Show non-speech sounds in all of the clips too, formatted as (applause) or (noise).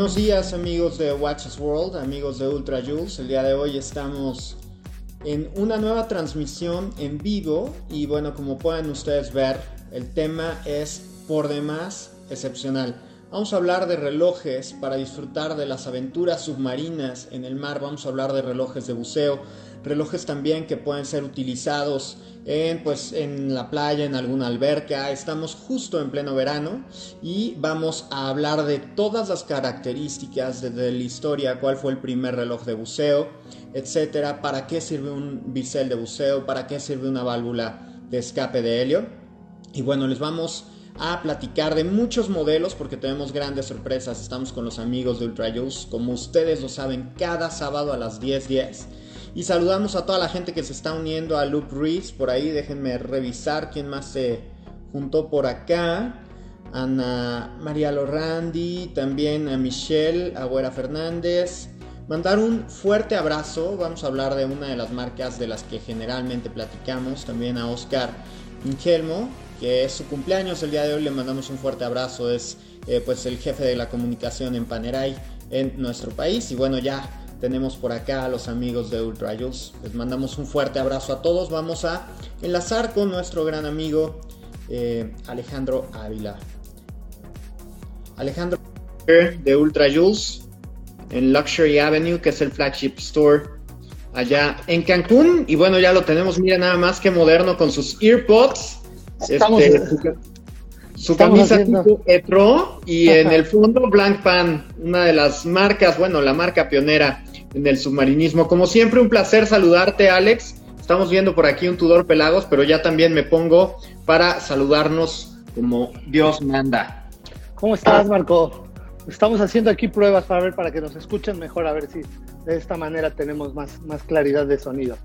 Buenos días amigos de Watches World, amigos de Ultra Jules. El día de hoy estamos en una nueva transmisión en vivo y bueno, como pueden ustedes ver, el tema es por demás excepcional. Vamos a hablar de relojes para disfrutar de las aventuras submarinas en el mar, vamos a hablar de relojes de buceo, relojes también que pueden ser utilizados en, pues, en la playa, en alguna alberca. Estamos justo en pleno verano y vamos a hablar de todas las características de, la historia, cuál fue el primer reloj de buceo, etcétera, para qué sirve un bisel de buceo, para qué sirve una válvula de escape de helio. Y bueno, les vamos a platicar de muchos modelos porque tenemos grandes sorpresas. Estamos con los amigos de Ultra como ustedes lo saben, cada sábado a las 10:10. 10. Y saludamos a toda la gente que se está uniendo a Luke Reese. Por ahí déjenme revisar quién más se juntó por acá. Ana María Lorandi, también a Michelle Agüera Fernández. Mandar un fuerte abrazo. Vamos a hablar de una de las marcas de las que generalmente platicamos. También a Oscar Ingelmo, que es su cumpleaños el día de hoy. Le mandamos un fuerte abrazo. Es eh, pues el jefe de la comunicación en Panerai en nuestro país. Y bueno, ya tenemos por acá a los amigos de Ultra Les mandamos un fuerte abrazo a todos. Vamos a enlazar con nuestro gran amigo eh, Alejandro Ávila. Alejandro de Ultra en Luxury Avenue, que es el flagship store allá en Cancún. Y bueno, ya lo tenemos, mira nada más que moderno con sus earpods. Este, su camisa tipo Etro y en el fondo Blank Pan, una de las marcas, bueno, la marca pionera en el submarinismo. Como siempre, un placer saludarte, Alex. Estamos viendo por aquí un Tudor Pelagos, pero ya también me pongo para saludarnos como Dios manda. ¿Cómo estás, Marco? Estamos haciendo aquí pruebas para ver, para que nos escuchen mejor, a ver si de esta manera tenemos más, más claridad de sonido.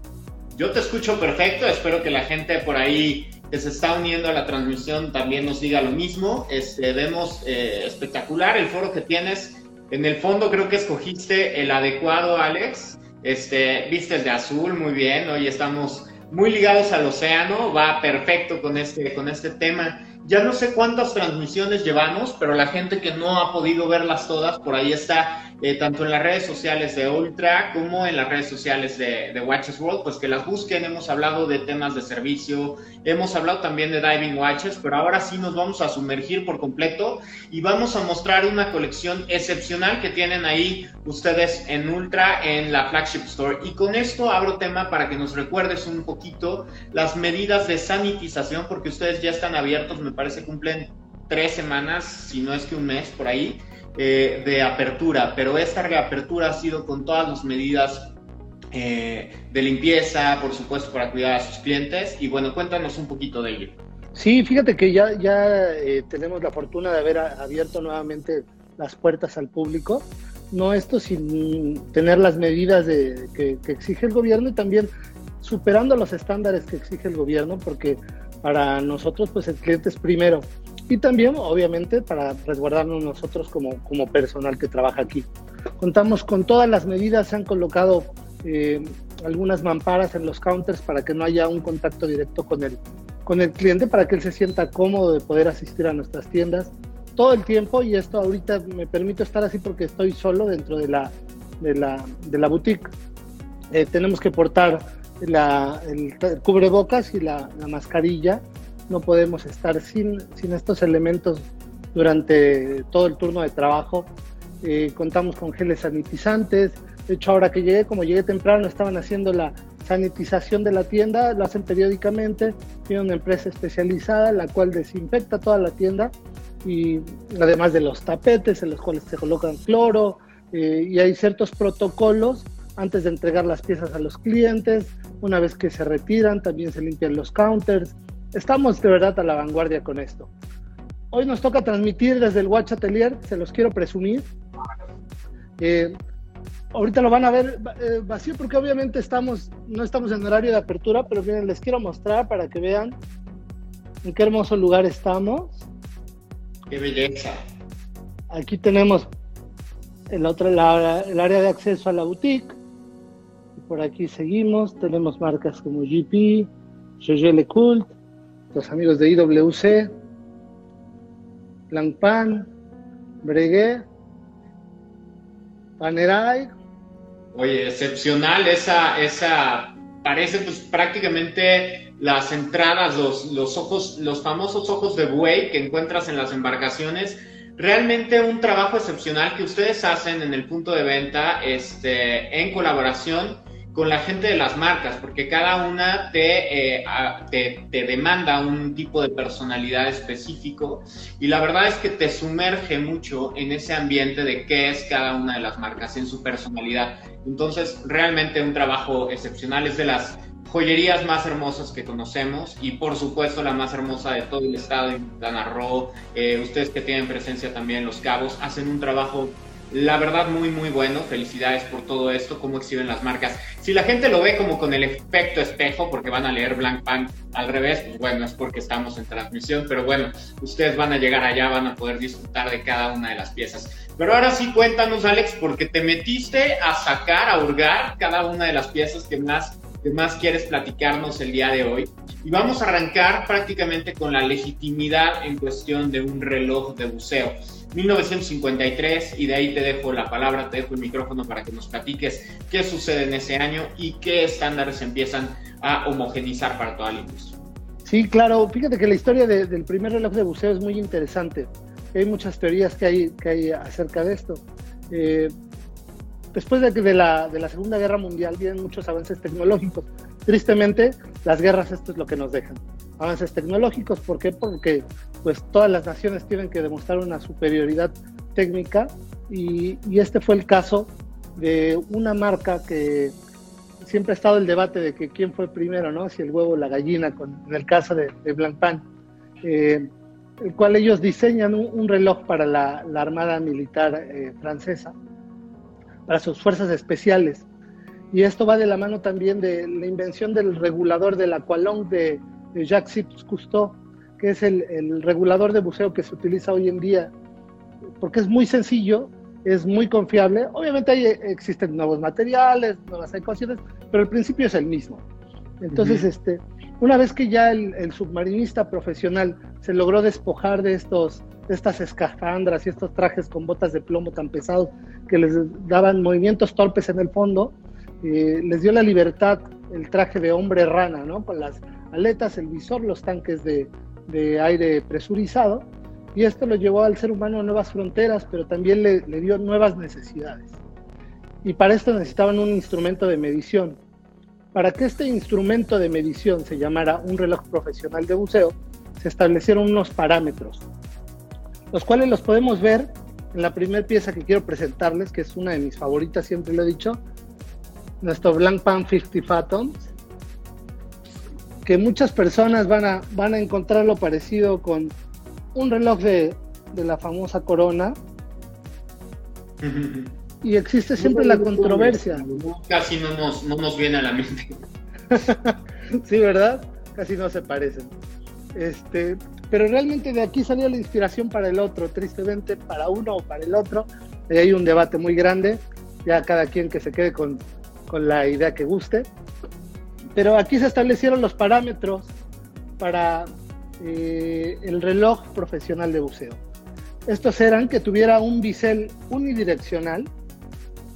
Yo te escucho perfecto, espero que la gente por ahí que se está uniendo a la transmisión también nos diga lo mismo. Este, vemos eh, espectacular el foro que tienes en el fondo creo que escogiste el adecuado, Alex. Este, viste el de azul, muy bien. Hoy estamos muy ligados al océano, va perfecto con este, con este tema. Ya no sé cuántas transmisiones llevamos, pero la gente que no ha podido verlas todas, por ahí está eh, tanto en las redes sociales de Ultra como en las redes sociales de, de, Watches World, pues que las busquen. Hemos hablado de temas de servicio, hemos hablado también de Diving Watches, pero ahora sí nos vamos a sumergir por completo y vamos a mostrar una colección excepcional que tienen ahí ustedes en Ultra en la flagship store. Y con esto abro tema para que nos recuerdes un poquito las medidas de sanitización, porque ustedes ya están abiertos, me parece cumplen tres semanas, si no es que un mes por ahí. Eh, de apertura, pero esta reapertura ha sido con todas las medidas eh, de limpieza, por supuesto, para cuidar a sus clientes. Y bueno, cuéntanos un poquito de ello. Sí, fíjate que ya, ya eh, tenemos la fortuna de haber abierto nuevamente las puertas al público. No esto sin tener las medidas de, que, que exige el gobierno y también superando los estándares que exige el gobierno, porque para nosotros pues el cliente es primero y también, obviamente, para resguardarnos nosotros como, como personal que trabaja aquí. Contamos con todas las medidas, se han colocado eh, algunas mamparas en los counters para que no haya un contacto directo con el, con el cliente, para que él se sienta cómodo de poder asistir a nuestras tiendas todo el tiempo. Y esto ahorita me permite estar así porque estoy solo dentro de la, de la, de la boutique. Eh, tenemos que portar la, el, cubrebocas y la, la mascarilla no podemos estar sin, sin estos elementos durante todo el turno de trabajo. Eh, contamos con geles sanitizantes. De hecho, ahora que llegué, como llegué temprano, estaban haciendo la sanitización de la tienda, lo hacen periódicamente. Tiene una empresa especializada, la cual desinfecta toda la tienda y además de los tapetes en los cuales se colocan cloro eh, y hay ciertos protocolos antes de entregar las piezas a los clientes. Una vez que se retiran, también se limpian los counters, Estamos de verdad a la vanguardia con esto. Hoy nos toca transmitir desde el Watch Atelier, se los quiero presumir. Eh, ahorita lo van a ver eh, vacío porque obviamente estamos, no estamos en horario de apertura, pero miren, les quiero mostrar para que vean en qué hermoso lugar estamos. Qué belleza. Aquí tenemos el otro, el área de acceso a la boutique. Por aquí seguimos, tenemos marcas como GP, GG Le Cult, los amigos de IWC, Langpan, Breguet, Panerai. Oye, excepcional esa, esa, parece pues prácticamente las entradas, los, los ojos, los famosos ojos de buey que encuentras en las embarcaciones. Realmente un trabajo excepcional que ustedes hacen en el punto de venta este, en colaboración con la gente de las marcas, porque cada una te, eh, te, te, demanda un tipo de personalidad específico y la verdad es que te sumerge mucho en ese ambiente de qué es cada una de las marcas en su personalidad. Entonces, realmente un trabajo excepcional, es de las joyerías más hermosas que conocemos y por supuesto la más hermosa de todo el estado de Quintana. Eh, ustedes que tienen presencia también en Los Cabos hacen un trabajo la verdad, muy, muy bueno. Felicidades por todo esto, cómo exhiben las marcas. Si la gente lo ve como con el efecto espejo, porque van a leer Blank Pan al revés, pues bueno, es porque estamos en transmisión. Pero bueno, ustedes van a llegar allá, van a poder disfrutar de cada una de las piezas. Pero ahora sí, cuéntanos, Alex, porque te metiste a sacar, a hurgar cada una de las piezas que más, que más quieres platicarnos el día de hoy. Y vamos a arrancar prácticamente con la legitimidad en cuestión de un reloj de buceo. 1953 y de ahí te dejo la palabra, te dejo el micrófono para que nos platiques qué sucede en ese año y qué estándares empiezan a homogenizar para toda la industria. Sí, claro, fíjate que la historia del primer reloj de buceo es muy interesante. Hay muchas teorías que hay, que hay acerca de esto. Eh, después de, de, la, de la Segunda Guerra Mundial vienen muchos avances tecnológicos. Tristemente, las guerras esto es lo que nos dejan. Avances tecnológicos, ¿por qué? Porque pues todas las naciones tienen que demostrar una superioridad técnica y, este fue el caso de una marca que siempre ha estado el debate de que quién fue primero, ¿no? Si el huevo o la gallina, con, en el caso de, Blancpain, eh, el cual ellos diseñan un, reloj para la, Armada Militar eh, francesa, para sus fuerzas especiales. Y esto va de la mano también de la invención del regulador de la Aqualong de, de Jacques Cousteau, que es el, regulador de buceo que se utiliza hoy en día, porque es muy sencillo, es muy confiable. Obviamente ahí existen nuevos materiales, nuevas ecuaciones, pero el principio es el mismo. Entonces, este, una vez que ya el, submarinista profesional se logró despojar de estos de estas escafandras y estos trajes con botas de plomo tan pesados que les daban movimientos torpes en el fondo, eh, les dio la libertad el traje de hombre rana, ¿no? Con las aletas, el visor, los tanques de, aire presurizado y esto lo llevó al ser humano a nuevas fronteras, pero también le, dio nuevas necesidades. Y para esto necesitaban un instrumento de medición. Para que este instrumento de medición se llamara un reloj profesional de buceo, se establecieron unos parámetros, los cuales los podemos ver en la primera pieza que quiero presentarles, que es una de mis favoritas, siempre lo he dicho, nuestro Blank Pan 50 Fathoms, que muchas personas van a, van a encontrarlo parecido con un reloj de, la famosa corona. Y existe siempre la controversia. Casi no nos, no nos viene a la mente. (laughs) sí, ¿verdad? Casi no se parecen. Este, pero realmente de aquí salió la inspiración para el otro, tristemente para uno o para el otro. Y hay un debate muy grande, ya cada quien que se quede con, con la idea que guste. Pero aquí se establecieron los parámetros para eh, el reloj profesional de buceo. Estos eran que tuviera un bisel unidireccional,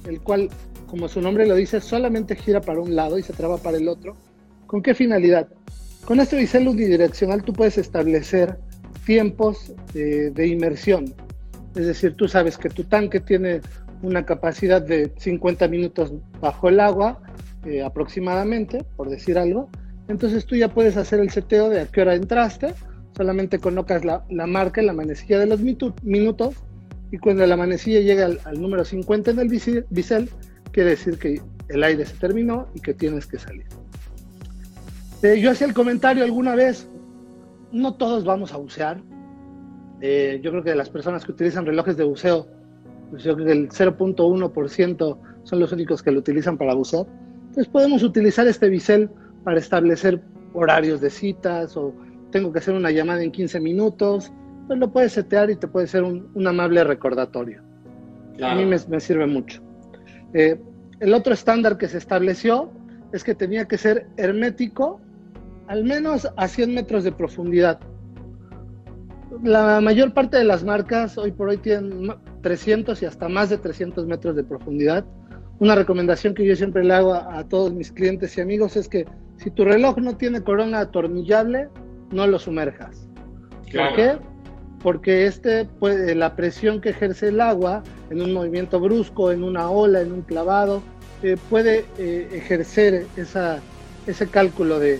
el cual, como su nombre lo dice, solamente gira para un lado y se traba para el otro. ¿Con qué finalidad? Con este bisel unidireccional tú puedes establecer tiempos de, de inmersión. Es decir, tú sabes que tu tanque tiene una capacidad de 50 minutos bajo el agua eh, aproximadamente, por decir algo. Entonces tú ya puedes hacer el seteo de a qué hora entraste, solamente colocas la, la marca en la manecilla de los minutos y cuando la manecilla llega al, número 50 en el bisel, quiere decir que el aire se terminó y que tienes que salir. Eh, yo hacía el comentario alguna vez, no todos vamos a bucear. Eh, yo creo que las personas que utilizan relojes de buceo, yo creo que el 0.1% son los únicos que lo utilizan para bucear. Entonces podemos utilizar este bisel para establecer horarios de citas o tengo que hacer una llamada en 15 minutos, pues lo puedes setear y te puede ser un, amable recordatorio. A mí me, sirve mucho. Eh, el otro estándar que se estableció es que tenía que ser hermético al menos a 100 metros de profundidad. La mayor parte de las marcas hoy por hoy tienen 300 y hasta más de 300 metros de profundidad. Una recomendación que yo siempre le hago a, todos mis clientes y amigos es que si tu reloj no tiene corona atornillable, no lo sumerjas. ¿Por qué? Porque este la presión que ejerce el agua en un movimiento brusco, en una ola, en un clavado, eh, puede eh, ejercer esa, ese cálculo de,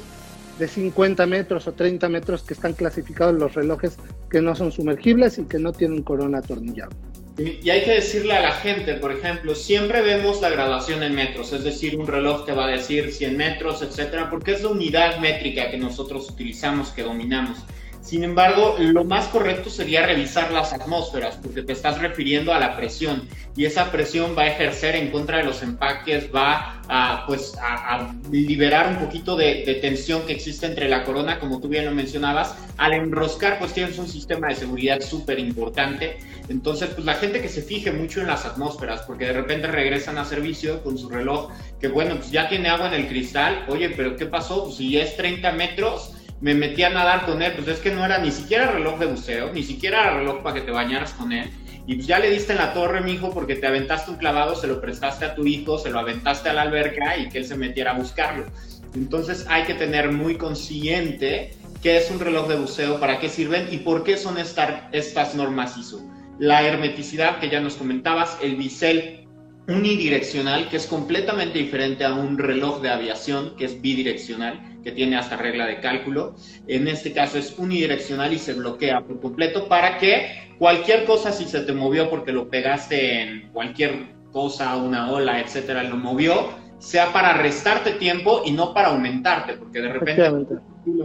de 50 metros o 30 metros que están clasificados los relojes que no son sumergibles y que no tienen corona atornillable. Y hay que decirle a la gente, por ejemplo, siempre vemos la graduación en metros, es decir, un reloj que va a decir 100 metros, etcétera, porque es la unidad métrica que nosotros utilizamos, que dominamos. Sin embargo, lo más correcto sería revisar las atmósferas, porque te estás refiriendo a la presión y esa presión va a ejercer en contra de los empaques, va a, pues, a, liberar un poquito de, de, tensión que existe entre la corona, como tú bien lo mencionabas. Al enroscar, pues tienes un sistema de seguridad súper importante. Entonces, pues la gente que se fije mucho en las atmósferas, porque de repente regresan a servicio con su reloj, que bueno, pues ya tiene agua en el cristal. Oye, pero ¿qué pasó? Pues si es 30 metros me metí a nadar con él, pues es que no era ni siquiera reloj de buceo, ni siquiera reloj para que te bañaras con él. Y pues ya le diste en la torre, mi hijo, porque te aventaste un clavado, se lo prestaste a tu hijo, se lo aventaste a la alberca y que él se metiera a buscarlo. Entonces hay que tener muy consciente qué es un reloj de buceo, para qué sirven y por qué son estas normas ISO. La hermeticidad que ya nos comentabas, el bisel unidireccional, que es completamente diferente a un reloj de aviación, que es bidireccional que tiene hasta regla de cálculo. En este caso es unidireccional y se bloquea por completo para que cualquier cosa, si se te movió porque lo pegaste en cualquier cosa, una ola, etcétera, lo movió, sea para restarte tiempo y no para aumentarte, porque de repente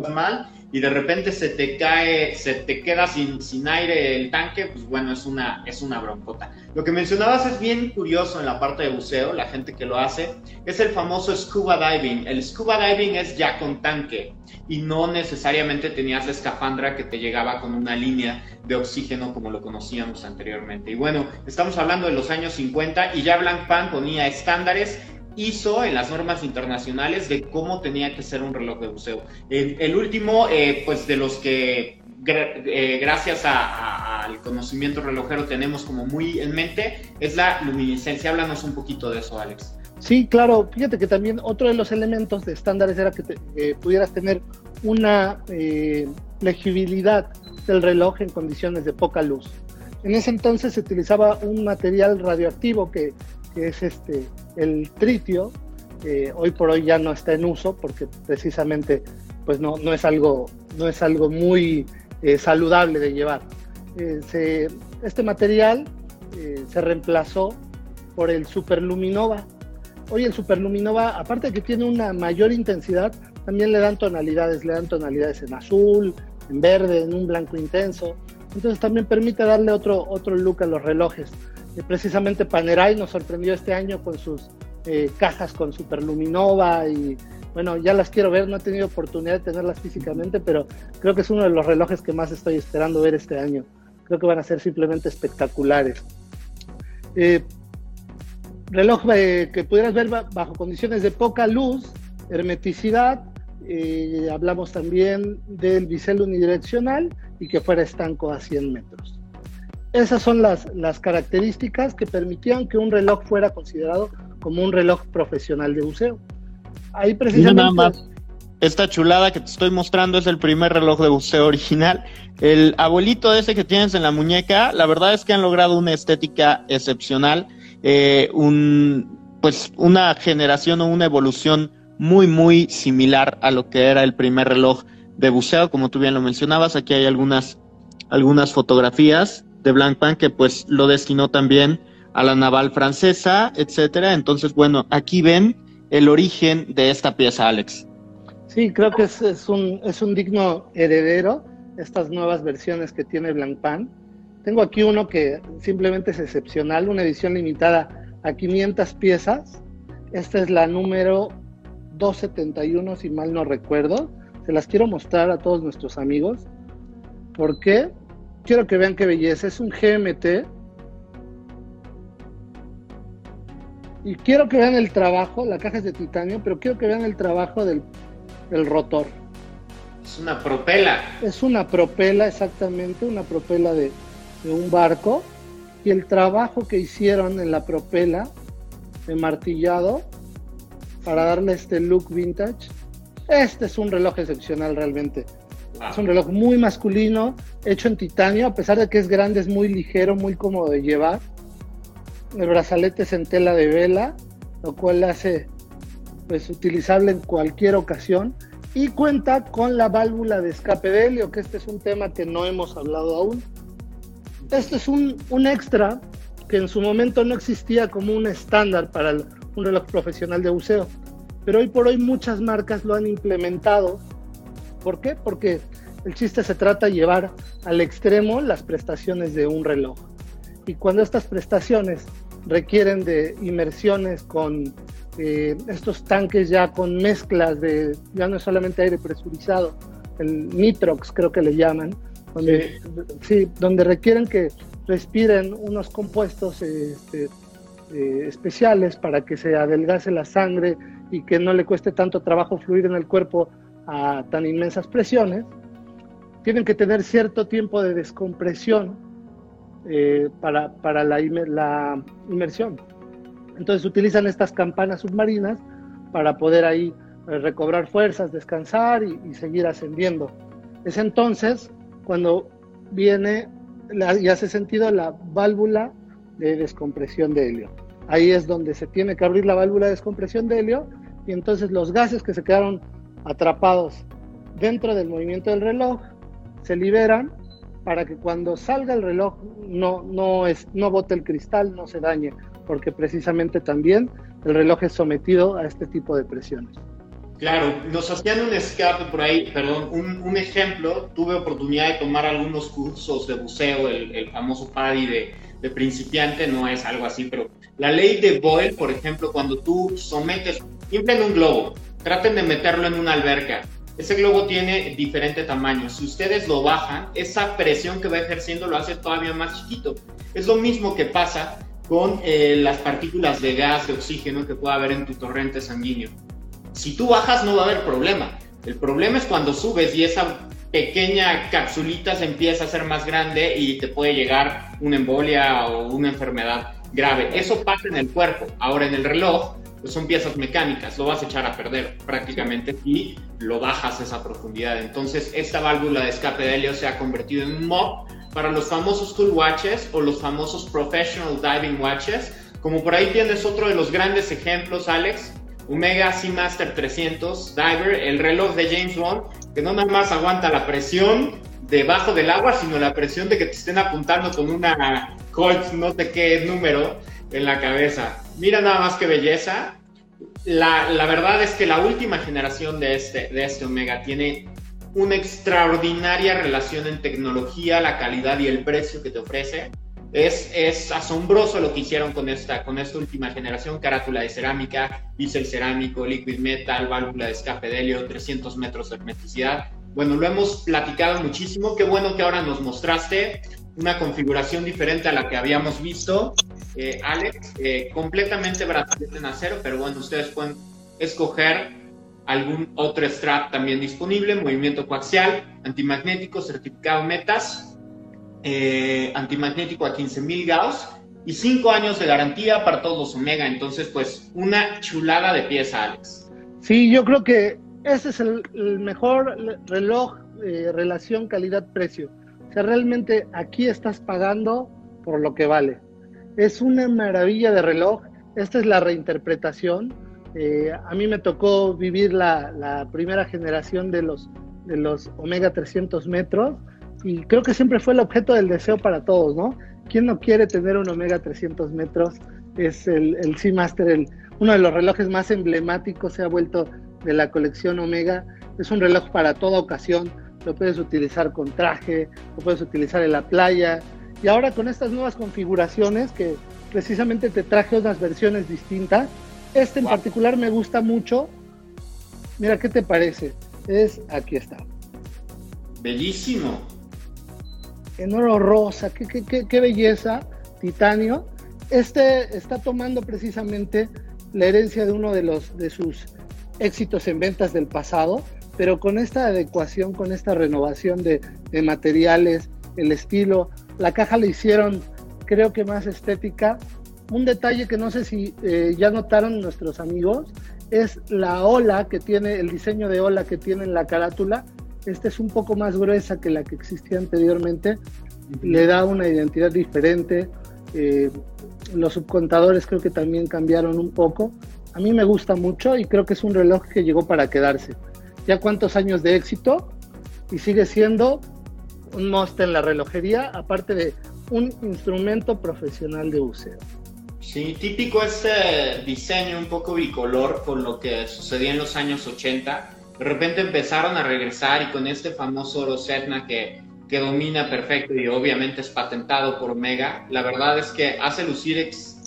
mal y de repente se te cae, se te queda sin, sin aire el tanque, pues bueno, es una, es una broncota. Lo que mencionabas es bien curioso en la parte de buceo, la gente que lo hace, es el famoso scuba diving. El scuba diving es ya con tanque y no necesariamente tenías la escafandra que te llegaba con una línea de oxígeno como lo conocíamos anteriormente. Y bueno, estamos hablando de los años 50 y ya Blancpain ponía estándares hizo en las normas internacionales de cómo tenía que ser un reloj de buceo. El, último, eh, pues de los que eh, gracias al conocimiento relojero tenemos como muy en mente, es la luminiscencia. Háblanos un poquito de eso, Alex. Sí, claro. Fíjate que también otro de los elementos de estándares era que eh, pudieras tener una legibilidad del reloj en condiciones de poca luz. En ese entonces se utilizaba un material radioactivo que que es este, el tritio, hoy por hoy ya no está en uso porque precisamente pues no, no, es, algo, no es algo muy eh, saludable de llevar. Eh, este material eh, se reemplazó por el superluminova. Hoy el superluminova, aparte de que tiene una mayor intensidad, también le dan tonalidades, le dan tonalidades en azul, en verde, en un blanco intenso. Entonces también permite darle otro, otro look a los relojes precisamente Panerai nos sorprendió este año con sus eh, cajas con Superluminova y bueno, ya las quiero ver, no he tenido oportunidad de tenerlas físicamente, pero creo que es uno de los relojes que más estoy esperando ver este año. Creo que van a ser simplemente espectaculares. Eh, reloj eh, que pudieras ver bajo condiciones de poca luz, hermeticidad, hablamos también del bisel unidireccional y que fuera estanco a 100 metros. Esas son las, las características que permitían que un reloj fuera considerado como un reloj profesional de buceo. Ahí precisamente... Nada más. Esta chulada que te estoy mostrando es el primer reloj de buceo original. El abuelito ese que tienes en la muñeca, la verdad es que han logrado una estética excepcional, eh, un, pues una generación o una evolución muy, muy similar a lo que era el primer reloj de buceo, como tú bien lo mencionabas. Aquí hay algunas, algunas fotografías de Blancpain que pues lo destinó también a la naval francesa, etcétera. Entonces, bueno, aquí ven el origen de esta pieza, Alex. Sí, creo que es, un, es un digno heredero estas nuevas versiones que tiene Blancpain. Tengo aquí uno que simplemente es excepcional, una edición limitada a 500 piezas. Esta es la número 271, si mal no recuerdo. Se las quiero mostrar a todos nuestros amigos. ¿Por qué? Quiero que vean qué belleza. Es un GMT. Y quiero que vean el trabajo, la caja es de titanio, pero quiero que vean el trabajo del, rotor. Es una propela. Es una propela, exactamente, una propela de, un barco. y el trabajo que hicieron en la propela de martillado para darle este look vintage. Este es un reloj excepcional realmente. Es un reloj muy masculino, hecho en titanio, a pesar de que es grande, es muy ligero, muy cómodo de llevar. El brazalete es en tela de vela, lo cual hace pues, utilizable en cualquier ocasión. Y cuenta con la válvula de escape de helio, que este es un tema que no hemos hablado aún. Este es un, un extra que en su momento no existía como un estándar para un reloj profesional de buceo. Pero hoy por hoy muchas marcas lo han implementado. ¿Por qué? Porque el chiste se trata de llevar al extremo las prestaciones de un reloj. Y cuando estas prestaciones requieren de inmersiones con eh, estos tanques ya con mezclas de, ya no es solamente aire presurizado, el nitrox creo que le llaman, donde, sí. donde requieren que respiren unos compuestos este, eh, especiales para que se adelgace la sangre y que no le cueste tanto trabajo fluir en el cuerpo a tan inmensas presiones, tienen que tener cierto tiempo de descompresión eh, para, para la, inmersión. Entonces utilizan estas campanas submarinas para poder ahí eh, recobrar fuerzas, descansar y, seguir ascendiendo. Es entonces cuando viene y hace sentido la válvula de descompresión de helio. Ahí es donde se tiene que abrir la válvula de descompresión de helio y entonces los gases que se quedaron atrapados dentro del movimiento del reloj se liberan para que cuando salga el reloj no, no, es, no bote el cristal, no se dañe, porque precisamente también el reloj es sometido a este tipo de presiones. Claro, nos hacían un escape por ahí, perdón, un, ejemplo, tuve oportunidad de tomar algunos cursos de buceo, el, famoso PADI de, de, principiante, no es algo así, pero la ley de Boyle, por ejemplo, cuando tú sometes, inflen un globo, traten de meterlo en una alberca, ese globo tiene diferente tamaño, si ustedes lo bajan, esa presión que va ejerciendo lo hace todavía más chiquito. Es lo mismo que pasa con eh, las partículas de gas, de oxígeno que pueda haber en tu torrente sanguíneo si tú bajas no va a haber problema. El problema es cuando subes y esa pequeña capsulita se empieza a hacer más grande y te puede llegar una embolia o una enfermedad grave. Eso pasa en el cuerpo. Ahora en el reloj pues son piezas mecánicas, lo vas a echar a perder prácticamente si lo bajas a esa profundidad. Entonces esta válvula de escape de helio se ha convertido en un mob para los famosos tool watches o los famosos professional diving watches. Como por ahí tienes otro de los grandes ejemplos, Alex, Omega Seamaster 300 Diver, el reloj de James Bond, que no nada más aguanta la presión debajo del agua, sino la presión de que te estén apuntando con una Colt, no sé qué número, en la cabeza. Mira nada más qué belleza. La, la verdad es que la última generación de este, de este Omega tiene una extraordinaria relación en tecnología, la calidad y el precio que te ofrece. Es, es, asombroso lo que hicieron con esta, con esta última generación, carátula de cerámica, bisel cerámico, liquid metal, válvula de escape de helio, 300 metros de hermeticidad. Bueno, lo hemos platicado muchísimo. Qué bueno que ahora nos mostraste una configuración diferente a la que habíamos visto, eh, Alex, eh, completamente brazalete en acero, pero bueno, ustedes pueden escoger algún otro strap también disponible, movimiento coaxial, antimagnético, certificado metas, eh, antimagnético a 15.000 Gauss y 5 años de garantía para todos los Omega. Entonces, pues, una chulada de pieza, Alex. Sí, yo creo que ese es el, mejor reloj eh, relación calidad-precio. Sea, realmente aquí estás pagando por lo que vale. Es una maravilla de reloj. Esta es la reinterpretación. Eh, a mí me tocó vivir la, la primera generación de los, de los Omega 300 metros y creo que siempre fue el objeto del deseo para todos, ¿no? ¿Quién no quiere tener un Omega 300 metros? Es el, el Seamaster, el, uno de los relojes más emblemáticos, se ha vuelto de la colección Omega. Es un reloj para toda ocasión, lo puedes utilizar con traje, lo puedes utilizar en la playa. Y ahora con estas nuevas configuraciones que precisamente te traje unas versiones distintas, este en particular me gusta mucho. Mira, ¿qué te parece? Es, aquí está. Bellísimo en oro rosa, qué, qué, qué, belleza, titanio. Este está tomando precisamente la herencia de uno de, los, de sus éxitos en ventas del pasado, pero con esta adecuación, con esta renovación de, de materiales, el estilo, la caja la hicieron creo que más estética. Un detalle que no sé si eh, ya notaron nuestros amigos es la ola que tiene, el diseño de ola que tiene en la carátula. Esta es un poco más gruesa que la que existía anteriormente. Le da una identidad diferente. Eh, los subcontadores creo que también cambiaron un poco. A mí me gusta mucho y creo que es un reloj que llegó para quedarse. Ya cuántos años de éxito y sigue siendo un must en la relojería, aparte de un instrumento profesional de buceo. Sí, típico este diseño un poco bicolor con lo que sucedía en los años 80. De repente empezaron a regresar y con este famoso oro que, que domina perfecto y obviamente es patentado por Omega, la verdad es que hace lucir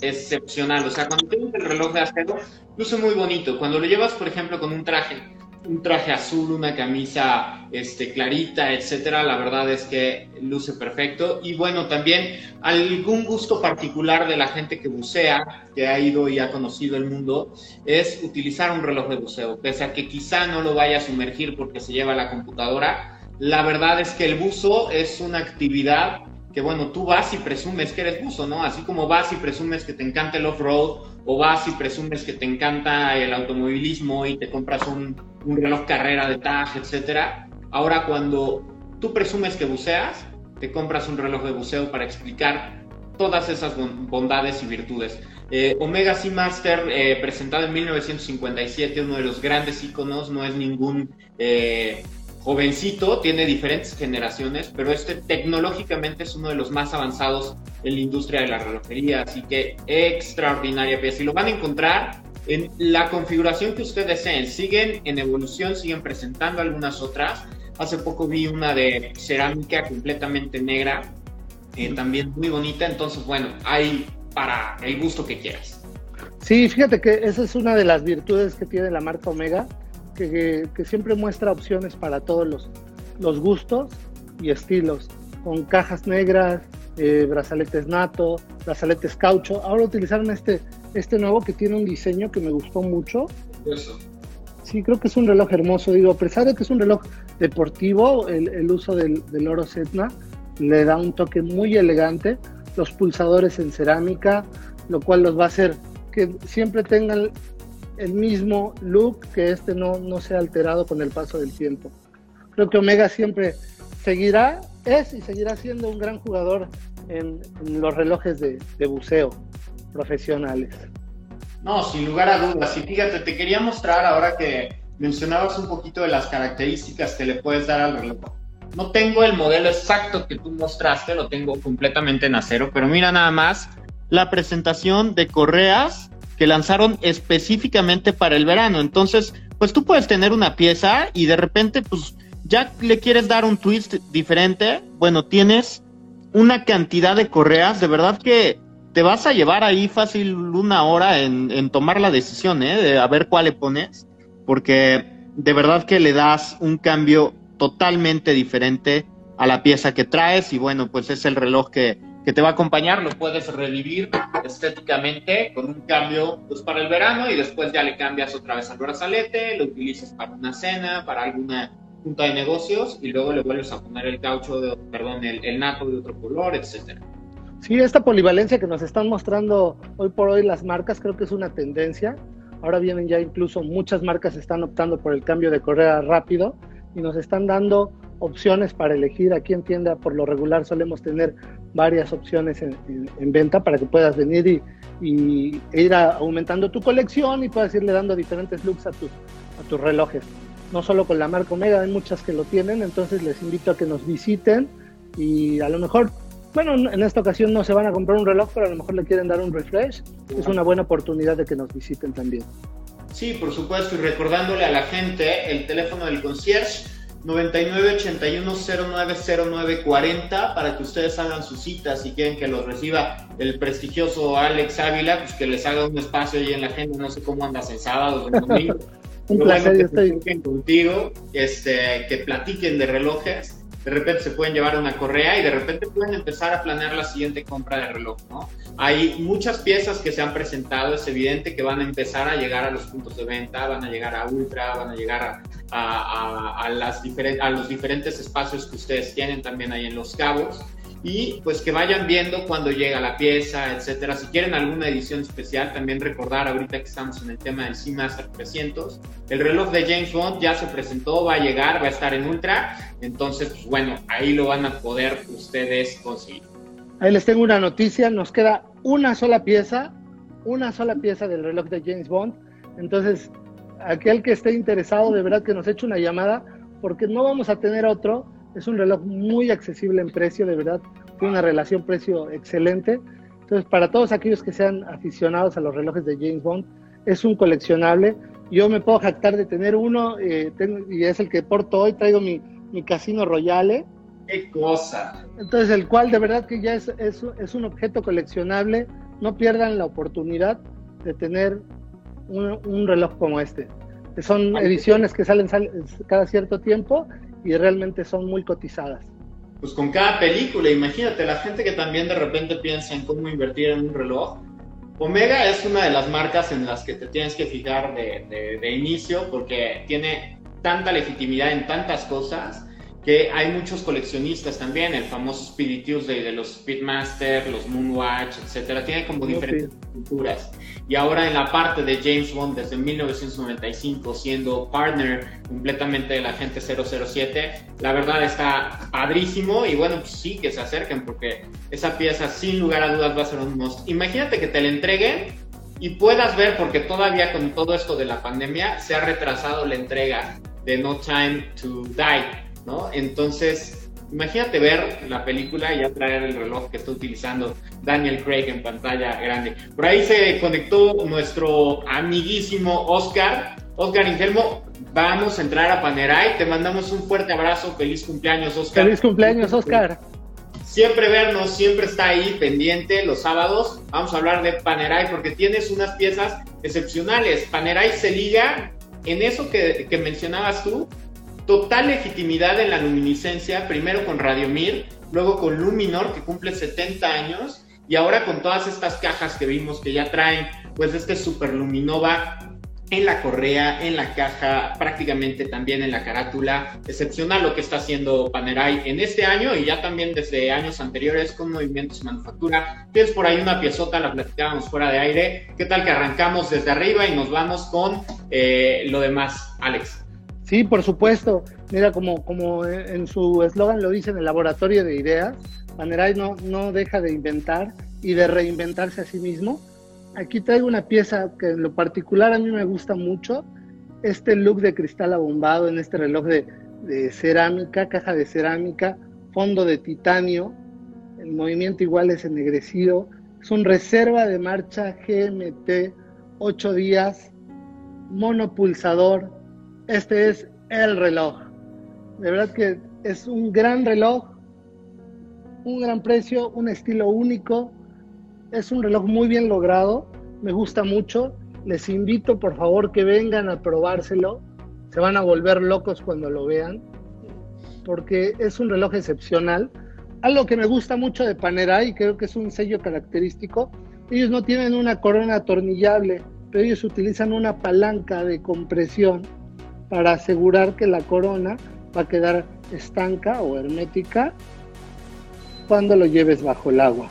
excepcional. O sea, cuando tienes el reloj de acero, luce muy bonito. Cuando lo llevas, por ejemplo, con un traje un traje azul, una camisa este, clarita, etcétera, la verdad es que luce perfecto. Y bueno, también algún gusto particular de la gente que bucea, que ha ido y ha conocido el mundo, es utilizar un reloj de buceo. Pese a que quizá no lo vaya a sumergir porque se lleva la computadora, la verdad es que el buzo es una actividad que bueno, tú vas y presumes que eres buzo, ¿no? Así como vas y presumes que te encanta el off-road, o vas y presumes que te encanta el automovilismo y te compras un, un reloj carrera de TAG, etcétera. Ahora cuando tú presumes que buceas, te compras un reloj de buceo para explicar todas esas bondades y virtudes. Eh, Omega Seamaster, eh, presentado en 1957, uno de los grandes iconos, no es ningún eh, jovencito, tiene diferentes generaciones, pero este tecnológicamente es uno de los más avanzados en la industria de la relojería, así que extraordinaria pieza. Y lo van a encontrar en la configuración que ustedes deseen. Siguen en evolución, siguen presentando algunas otras. Hace poco vi una de cerámica completamente negra, eh, también muy bonita. Entonces, bueno, hay para el gusto que quieras. Sí, fíjate que esa es una de las virtudes que tiene la marca Omega que, siempre muestra opciones para todos los, los gustos y estilos, con cajas negras, eh, brazaletes nato, brazaletes caucho. Ahora utilizaron este, este nuevo que tiene un diseño que me gustó mucho. Eso. Sí, creo que es un reloj hermoso. Digo, a pesar de que es un reloj deportivo, el, el uso del, del, oro Setna le da un toque muy elegante. Los pulsadores en cerámica, lo cual los va a hacer que siempre tengan el mismo look, que este no, no se ha alterado con el paso del tiempo. Creo que Omega siempre seguirá, es y seguirá siendo un gran jugador en, los relojes de, buceo profesionales. No, sin lugar a dudas. Y fíjate, te quería mostrar ahora que mencionabas un poquito de las características que le puedes dar al reloj. No tengo el modelo exacto que tú mostraste, lo tengo completamente en acero, pero mira nada más la presentación de correas que lanzaron específicamente para el verano. Entonces, pues tú puedes tener una pieza y de repente, pues ya le quieres dar un twist diferente. Bueno, tienes una cantidad de correas, de verdad que te vas a llevar ahí fácil una hora en, tomar la decisión, ¿eh? De a ver cuál le pones, porque de verdad que le das un cambio totalmente diferente a la pieza que traes y bueno, pues es el reloj que, que te va a acompañar, lo puedes revivir estéticamente con un cambio pues, para el verano y después ya le cambias otra vez al brazalete, lo utilizas para una cena, para alguna junta de negocios y luego le vuelves a poner el caucho, de, perdón, el, el nato de otro color, etcétera. Sí, esta polivalencia que nos están mostrando hoy por hoy las marcas creo que es una tendencia. Ahora vienen ya incluso muchas marcas están optando por el cambio de correa rápido y nos están dando opciones para elegir. Aquí en tienda por lo regular solemos tener varias opciones en, venta para que puedas venir y, y ir aumentando tu colección y puedas irle dando diferentes looks a, a tus relojes. No solo con la marca Omega, hay muchas que lo tienen, entonces les invito a que nos visiten y a lo mejor, bueno, en esta ocasión no se van a comprar un reloj, pero a lo mejor le quieren dar un refresh. Es una buena oportunidad de que nos visiten también. Sí, por supuesto, y recordándole a la gente el teléfono del concierge 9981090940 para que ustedes hagan sus citas si quieren que los reciba el prestigioso Alex Ávila, pues que les haga un espacio ahí en la agenda, no sé cómo andas en sábado o en domingo. (laughs) un placer, que contigo, este, que platiquen de relojes de repente se pueden llevar una correa y de repente pueden empezar a planear la siguiente compra de reloj, ¿no? Hay muchas piezas que se han presentado, es evidente que van a empezar a llegar a los puntos de venta, van a llegar a Ultra, van a llegar a, a, las a los diferentes espacios que ustedes tienen también ahí en Los Cabos. Y pues que vayan viendo cuando llega la pieza, etcétera. Si quieren alguna edición especial, también recordar ahorita que estamos en el tema del Seamaster 300, el reloj de James Bond ya se presentó, va a llegar, va a estar en Ultra, entonces pues bueno, ahí lo van a poder ustedes conseguir. Ahí les tengo una noticia, nos queda una sola pieza, una sola pieza del reloj de James Bond, entonces aquel que esté interesado de verdad que nos eche una llamada porque no vamos a tener otro es un reloj muy accesible en precio, de verdad, tiene una relación precio excelente. Entonces, para todos aquellos que sean aficionados a los relojes de James Bond, es un coleccionable. Yo me puedo jactar de tener uno, eh, y es el que porto hoy, traigo mi, mi Casino Royale. ¡Qué cosa! Entonces, el cual de verdad que ya es, es, es un objeto coleccionable. No pierdan la oportunidad de tener un, un reloj como este. Son ediciones que salen, salen cada cierto tiempo y realmente son muy cotizadas. Pues con cada película, imagínate, la gente que también de repente piensa en cómo invertir en un reloj. Omega es una de las marcas en las que te tienes que fijar de, de inicio porque tiene tanta legitimidad en tantas cosas que hay muchos coleccionistas también, el famoso Spirit Tuesday de los Speedmaster, los Moonwatch, etcétera, tiene como diferentes culturas. Y ahora en la parte de James Bond desde 1995 siendo partner completamente de la gente 007, la verdad está padrísimo y bueno, pues sí que se acerquen porque esa pieza sin lugar a dudas va a ser un must. Imagínate que te la entreguen y puedas ver porque todavía con todo esto de la pandemia se ha retrasado la entrega de No Time to Die entonces, imagínate ver la película y ya traer el reloj que está utilizando Daniel Craig en pantalla grande. Por ahí se conectó nuestro amiguísimo Oscar. Oscar Ingelmo, vamos a entrar a Panerai. Te mandamos un fuerte abrazo. Feliz cumpleaños, Oscar. Feliz cumpleaños, Oscar. Siempre vernos, siempre está ahí pendiente los sábados. Vamos a hablar de Panerai porque tienes unas piezas excepcionales. Panerai se liga en eso que, que mencionabas tú, total legitimidad en la luminiscencia, primero con Radiomir, luego con Luminor, que cumple 70 años, y ahora con todas estas cajas que vimos que ya traen, pues este Super Luminova en la correa, en la caja, prácticamente también en la carátula. Excepcional lo que está haciendo Panerai en este año y ya también desde años anteriores con movimientos manufactura. Tienes por ahí una piezota, la platicábamos fuera de aire. ¿Qué tal que arrancamos desde arriba y nos vamos con eh, lo demás, Alex? Sí, por supuesto. Mira, como, como en su eslogan lo dice en el laboratorio de ideas, Panerai no, no deja de inventar y de reinventarse a sí mismo. Aquí traigo una pieza que en lo particular a mí me gusta mucho, este look de cristal abombado en este reloj de, de cerámica, caja de cerámica, fondo de titanio, el movimiento igual es ennegrecido, es un reserva de marcha GMT, 8 días, monopulsador, este es el reloj. De verdad que es un gran reloj, un gran precio, un estilo único. Es un reloj muy bien logrado, me gusta mucho. Les invito por favor que vengan a probárselo. Se van a volver locos cuando lo vean, porque es un reloj excepcional. Algo que me gusta mucho de Panera y creo que es un sello característico, ellos no tienen una corona atornillable, pero ellos utilizan una palanca de compresión para asegurar que la corona va a quedar estanca o hermética cuando lo lleves bajo el agua.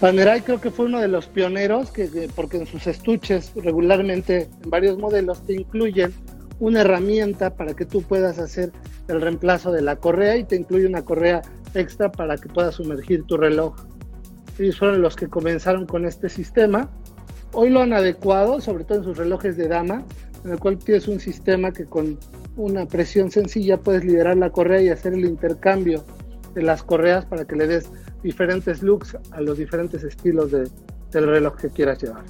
Panerai creo que fue uno de los pioneros, que, porque en sus estuches regularmente en varios modelos te incluyen una herramienta para que tú puedas hacer el reemplazo de la correa y te incluye una correa extra para que puedas sumergir tu reloj. Ellos fueron los que comenzaron con este sistema. Hoy lo han adecuado, sobre todo en sus relojes de dama, en el cual tienes un sistema que con una presión sencilla puedes liberar la correa y hacer el intercambio de las correas para que le des diferentes looks a los diferentes estilos de, del reloj que quieras llevar.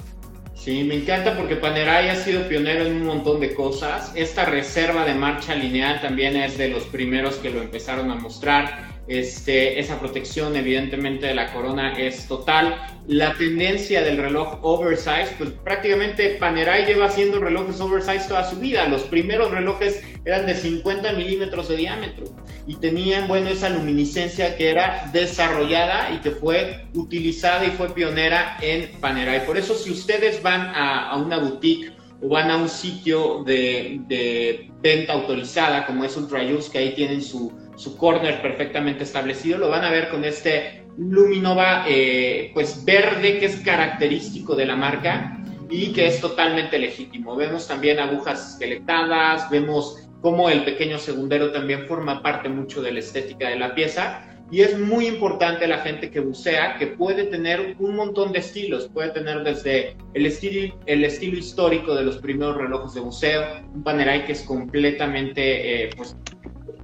Sí, me encanta porque Panerai ha sido pionero en un montón de cosas. Esta reserva de marcha lineal también es de los primeros que lo empezaron a mostrar. Este, esa protección evidentemente de la corona es total. La tendencia del reloj oversize, pues prácticamente Panerai lleva haciendo relojes oversize toda su vida. Los primeros relojes eran de 50 milímetros de diámetro y tenían, bueno, esa luminiscencia que era desarrollada y que fue utilizada y fue pionera en Panerai. Por eso si ustedes van a, una boutique o van a un sitio de, de venta autorizada como es Ultra Use, que ahí tienen su su corner perfectamente establecido. Lo van a ver con este Luminova eh, pues verde que es característico de la marca y que es totalmente legítimo. Vemos también agujas esqueletadas, vemos cómo el pequeño segundero también forma parte mucho de la estética de la pieza. Y es muy importante la gente que bucea, que puede tener un montón de estilos. Puede tener desde el estilo, el estilo histórico de los primeros relojes de buceo, un Panerai que es completamente, eh, pues,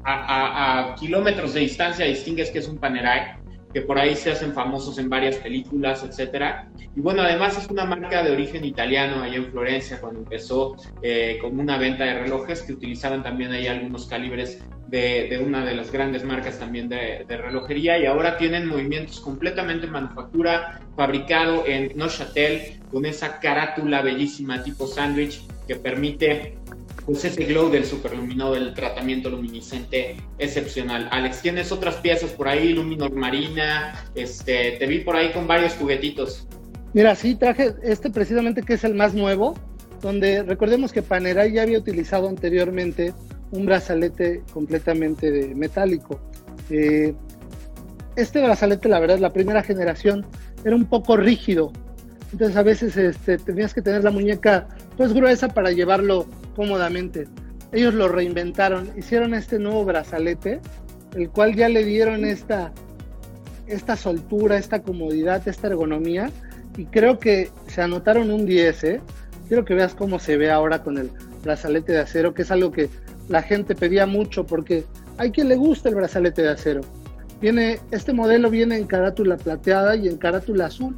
a, a, kilómetros de distancia distingues que es un Panerai que por ahí se hacen famosos en varias películas, etcétera. Y bueno, además es una marca de origen italiano allá en Florencia cuando empezó eh, con una venta de relojes que utilizaban también ahí algunos calibres de, de una de las grandes marcas también de, de, relojería y ahora tienen movimientos completamente manufactura, fabricado en Neuchâtel con esa carátula bellísima tipo sándwich que permite pues ese glow del superluminado, del tratamiento luminiscente excepcional. Alex, tienes otras piezas por ahí, Luminor Marina, este, te vi por ahí con varios juguetitos. Mira, sí, traje este precisamente que es el más nuevo, donde recordemos que Panerai ya había utilizado anteriormente un brazalete completamente de metálico. Eh, este brazalete, la verdad, la primera generación era un poco rígido, entonces a veces este, tenías que tener la muñeca pues gruesa para llevarlo cómodamente. Ellos lo reinventaron, hicieron este nuevo brazalete, el cual ya le dieron esta, esta soltura, esta comodidad, esta ergonomía, y creo que se anotaron un 10, ¿eh? Quiero que veas cómo se ve ahora con el brazalete de acero, que es algo que la gente pedía mucho, porque hay quien le gusta el brazalete de acero. Viene, este modelo viene en carátula plateada y en carátula azul.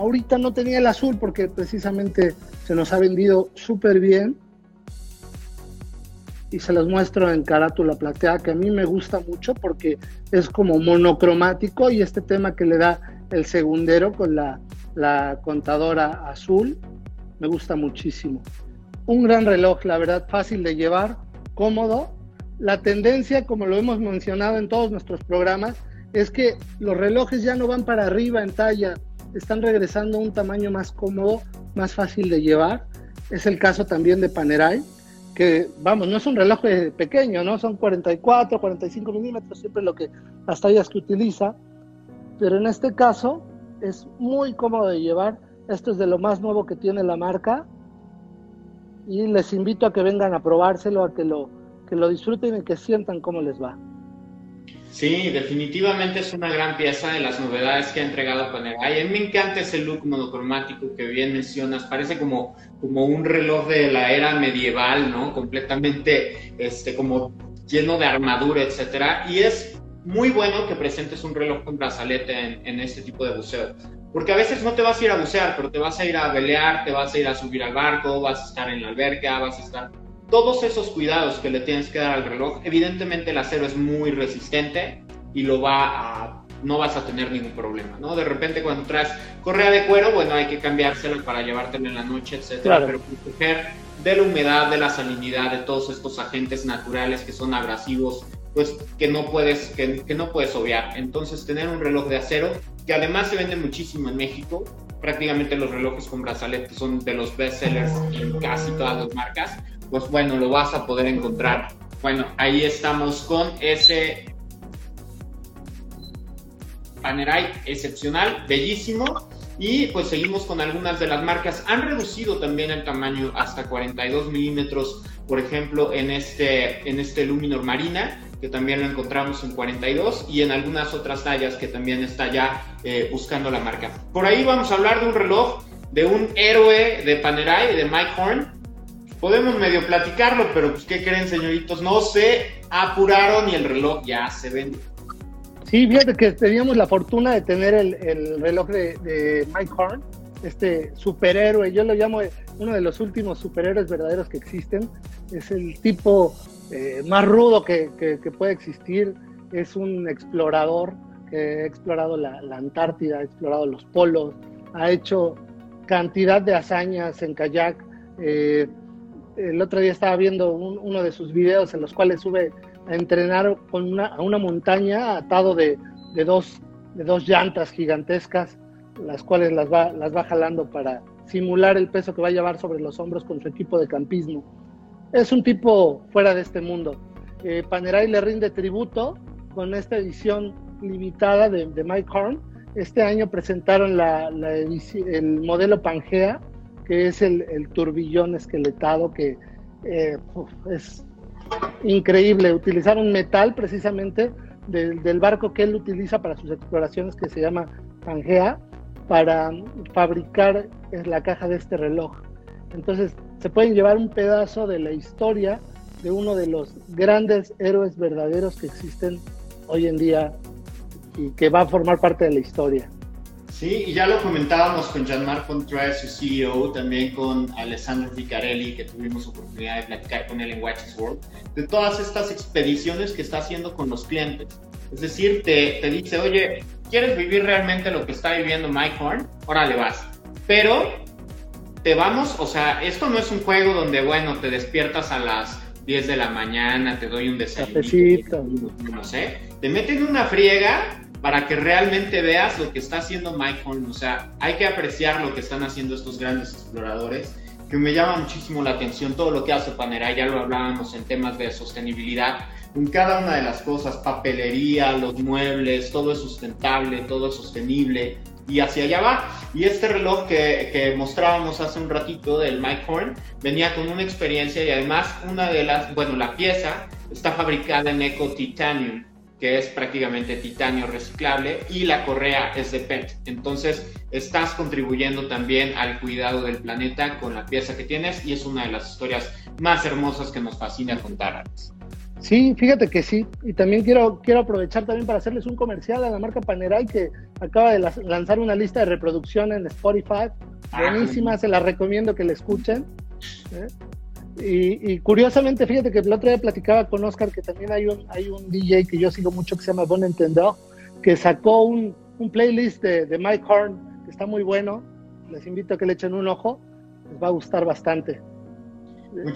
Ahorita no tenía el azul porque precisamente se nos ha vendido súper bien y se los muestro en carátula plateada, que a mí me gusta mucho porque es como monocromático y este tema que le da el segundero con la, la contadora azul, me gusta muchísimo. Un gran reloj, la verdad, fácil de llevar, cómodo. La tendencia, como lo hemos mencionado en todos nuestros programas, es que los relojes ya no van para arriba en talla, están regresando a un tamaño más cómodo, más fácil de llevar. Es el caso también de Panerai que vamos, no es un reloj pequeño, ¿no? Son 44, 45 milímetros, siempre lo que las tallas que utiliza, pero en este caso es muy cómodo de llevar. Esto es de lo más nuevo que tiene la marca y les invito a que vengan a probárselo, a que lo, que lo disfruten y que sientan cómo les va. Sí, definitivamente es una gran pieza de las novedades que ha entregado Panerai. A mí me encanta ese look monocromático que bien mencionas. Parece como, como un reloj de la era medieval, ¿no? Completamente este, como lleno de armadura, etcétera. Y es muy bueno que presentes un reloj con brazalete en, en este tipo de buceo. Porque a veces no te vas a ir a bucear, pero te vas a ir a velear, te vas a ir a subir al barco, vas a estar en la alberca, vas a estar todos esos cuidados que le tienes que dar al reloj, evidentemente el acero es muy resistente y lo va a, no vas a tener ningún problema, ¿no? De repente cuando traes correa de cuero, bueno, hay que cambiársela para llevártela en la noche, etcétera, pero proteger de la humedad, de la salinidad, de todos estos agentes naturales que son abrasivos, pues que no puedes, que, que no puedes obviar. Entonces tener un reloj de acero, que además se vende muchísimo en México, prácticamente los relojes con brazalete son de los best sellers en casi todas las marcas, pues bueno, lo vas a poder encontrar. Bueno, ahí estamos con ese Panerai excepcional, bellísimo. Y pues seguimos con algunas de las marcas. Han reducido también el tamaño hasta 42 milímetros, por ejemplo, en este, en este Luminor Marina, que también lo encontramos en 42, y en algunas otras tallas que también está ya eh, buscando la marca. Por ahí vamos a hablar de un reloj de un héroe de Panerai, de Mike Horn, podemos medio platicarlo, pero pues, ¿qué creen, señoritos? No se apuraron y el reloj ya se vende. Sí, fíjate que teníamos la fortuna de tener el, reloj de, Mike Horn, este superhéroe, yo lo llamo uno de los últimos superhéroes verdaderos que existen. Es el tipo eh, más rudo que, puede existir, es un explorador que ha explorado la, Antártida, ha explorado los polos, ha hecho cantidad de hazañas en kayak. Eh, el otro día estaba viendo uno de sus videos en los cuales sube a entrenar con una, a una montaña atado de, dos, de dos llantas gigantescas, las cuales las va, las va jalando para simular el peso que va a llevar sobre los hombros con su equipo de campismo. Es un tipo fuera de este mundo. Eh, Panerai le rinde tributo con esta edición limitada de, Mike Horn. Este año presentaron la, el modelo Pangea, que es el, turbillón esqueletado que eh, es increíble. Utilizaron metal precisamente del barco que él utiliza para sus exploraciones, que se llama Pangea, para fabricar la caja de este reloj. Entonces, se pueden llevar un pedazo de la historia de uno de los grandes héroes verdaderos que existen hoy en día y que va a formar parte de la historia. Sí, y ya lo comentábamos con Gianmarco Contreras, su CEO, también con Alessandro Ficarelli, que tuvimos oportunidad de platicar con él en Watches World, de todas estas expediciones que está haciendo con los clientes. Es decir, te, te dice, oye, ¿quieres vivir realmente lo que está viviendo Mike Horn? Órale, vas. Pero te vamos, o sea, esto no es un juego donde, bueno, te despiertas a las 10 de la mañana, te doy un desayuno, no sé, te meten una friega para que realmente veas lo que está haciendo Mike Horn. O sea, hay que apreciar lo que están haciendo estos grandes exploradores, que me llama muchísimo la atención todo lo que hace Panera, ya lo hablábamos en temas de sostenibilidad. En cada una de las cosas, papelería, los muebles, todo es sustentable, todo es sostenible y hacia allá va. Y este reloj que, que, mostrábamos hace un ratito del Mike Horn venía con una experiencia y además una de las, bueno, la pieza está fabricada en Eco Titanium que es prácticamente titanio reciclable, y la correa es de PET. Entonces, estás contribuyendo también al cuidado del planeta con la pieza que tienes y es una de las historias más hermosas que nos fascina contar, Sí, fíjate que sí. Y también quiero, quiero aprovechar también para hacerles un comercial a la marca Panerai que acaba de lanzar una lista de reproducción en Spotify. Ah, Buenísima, se la recomiendo que la escuchen. ¿eh? Y, curiosamente, fíjate que el otro día platicaba con Oscar que también hay un, hay un DJ que yo sigo mucho que se llama Bon Entendor, que sacó un, un playlist de, de, Mike Horn que está muy bueno. Les invito a que le echen un ojo, les va a gustar bastante.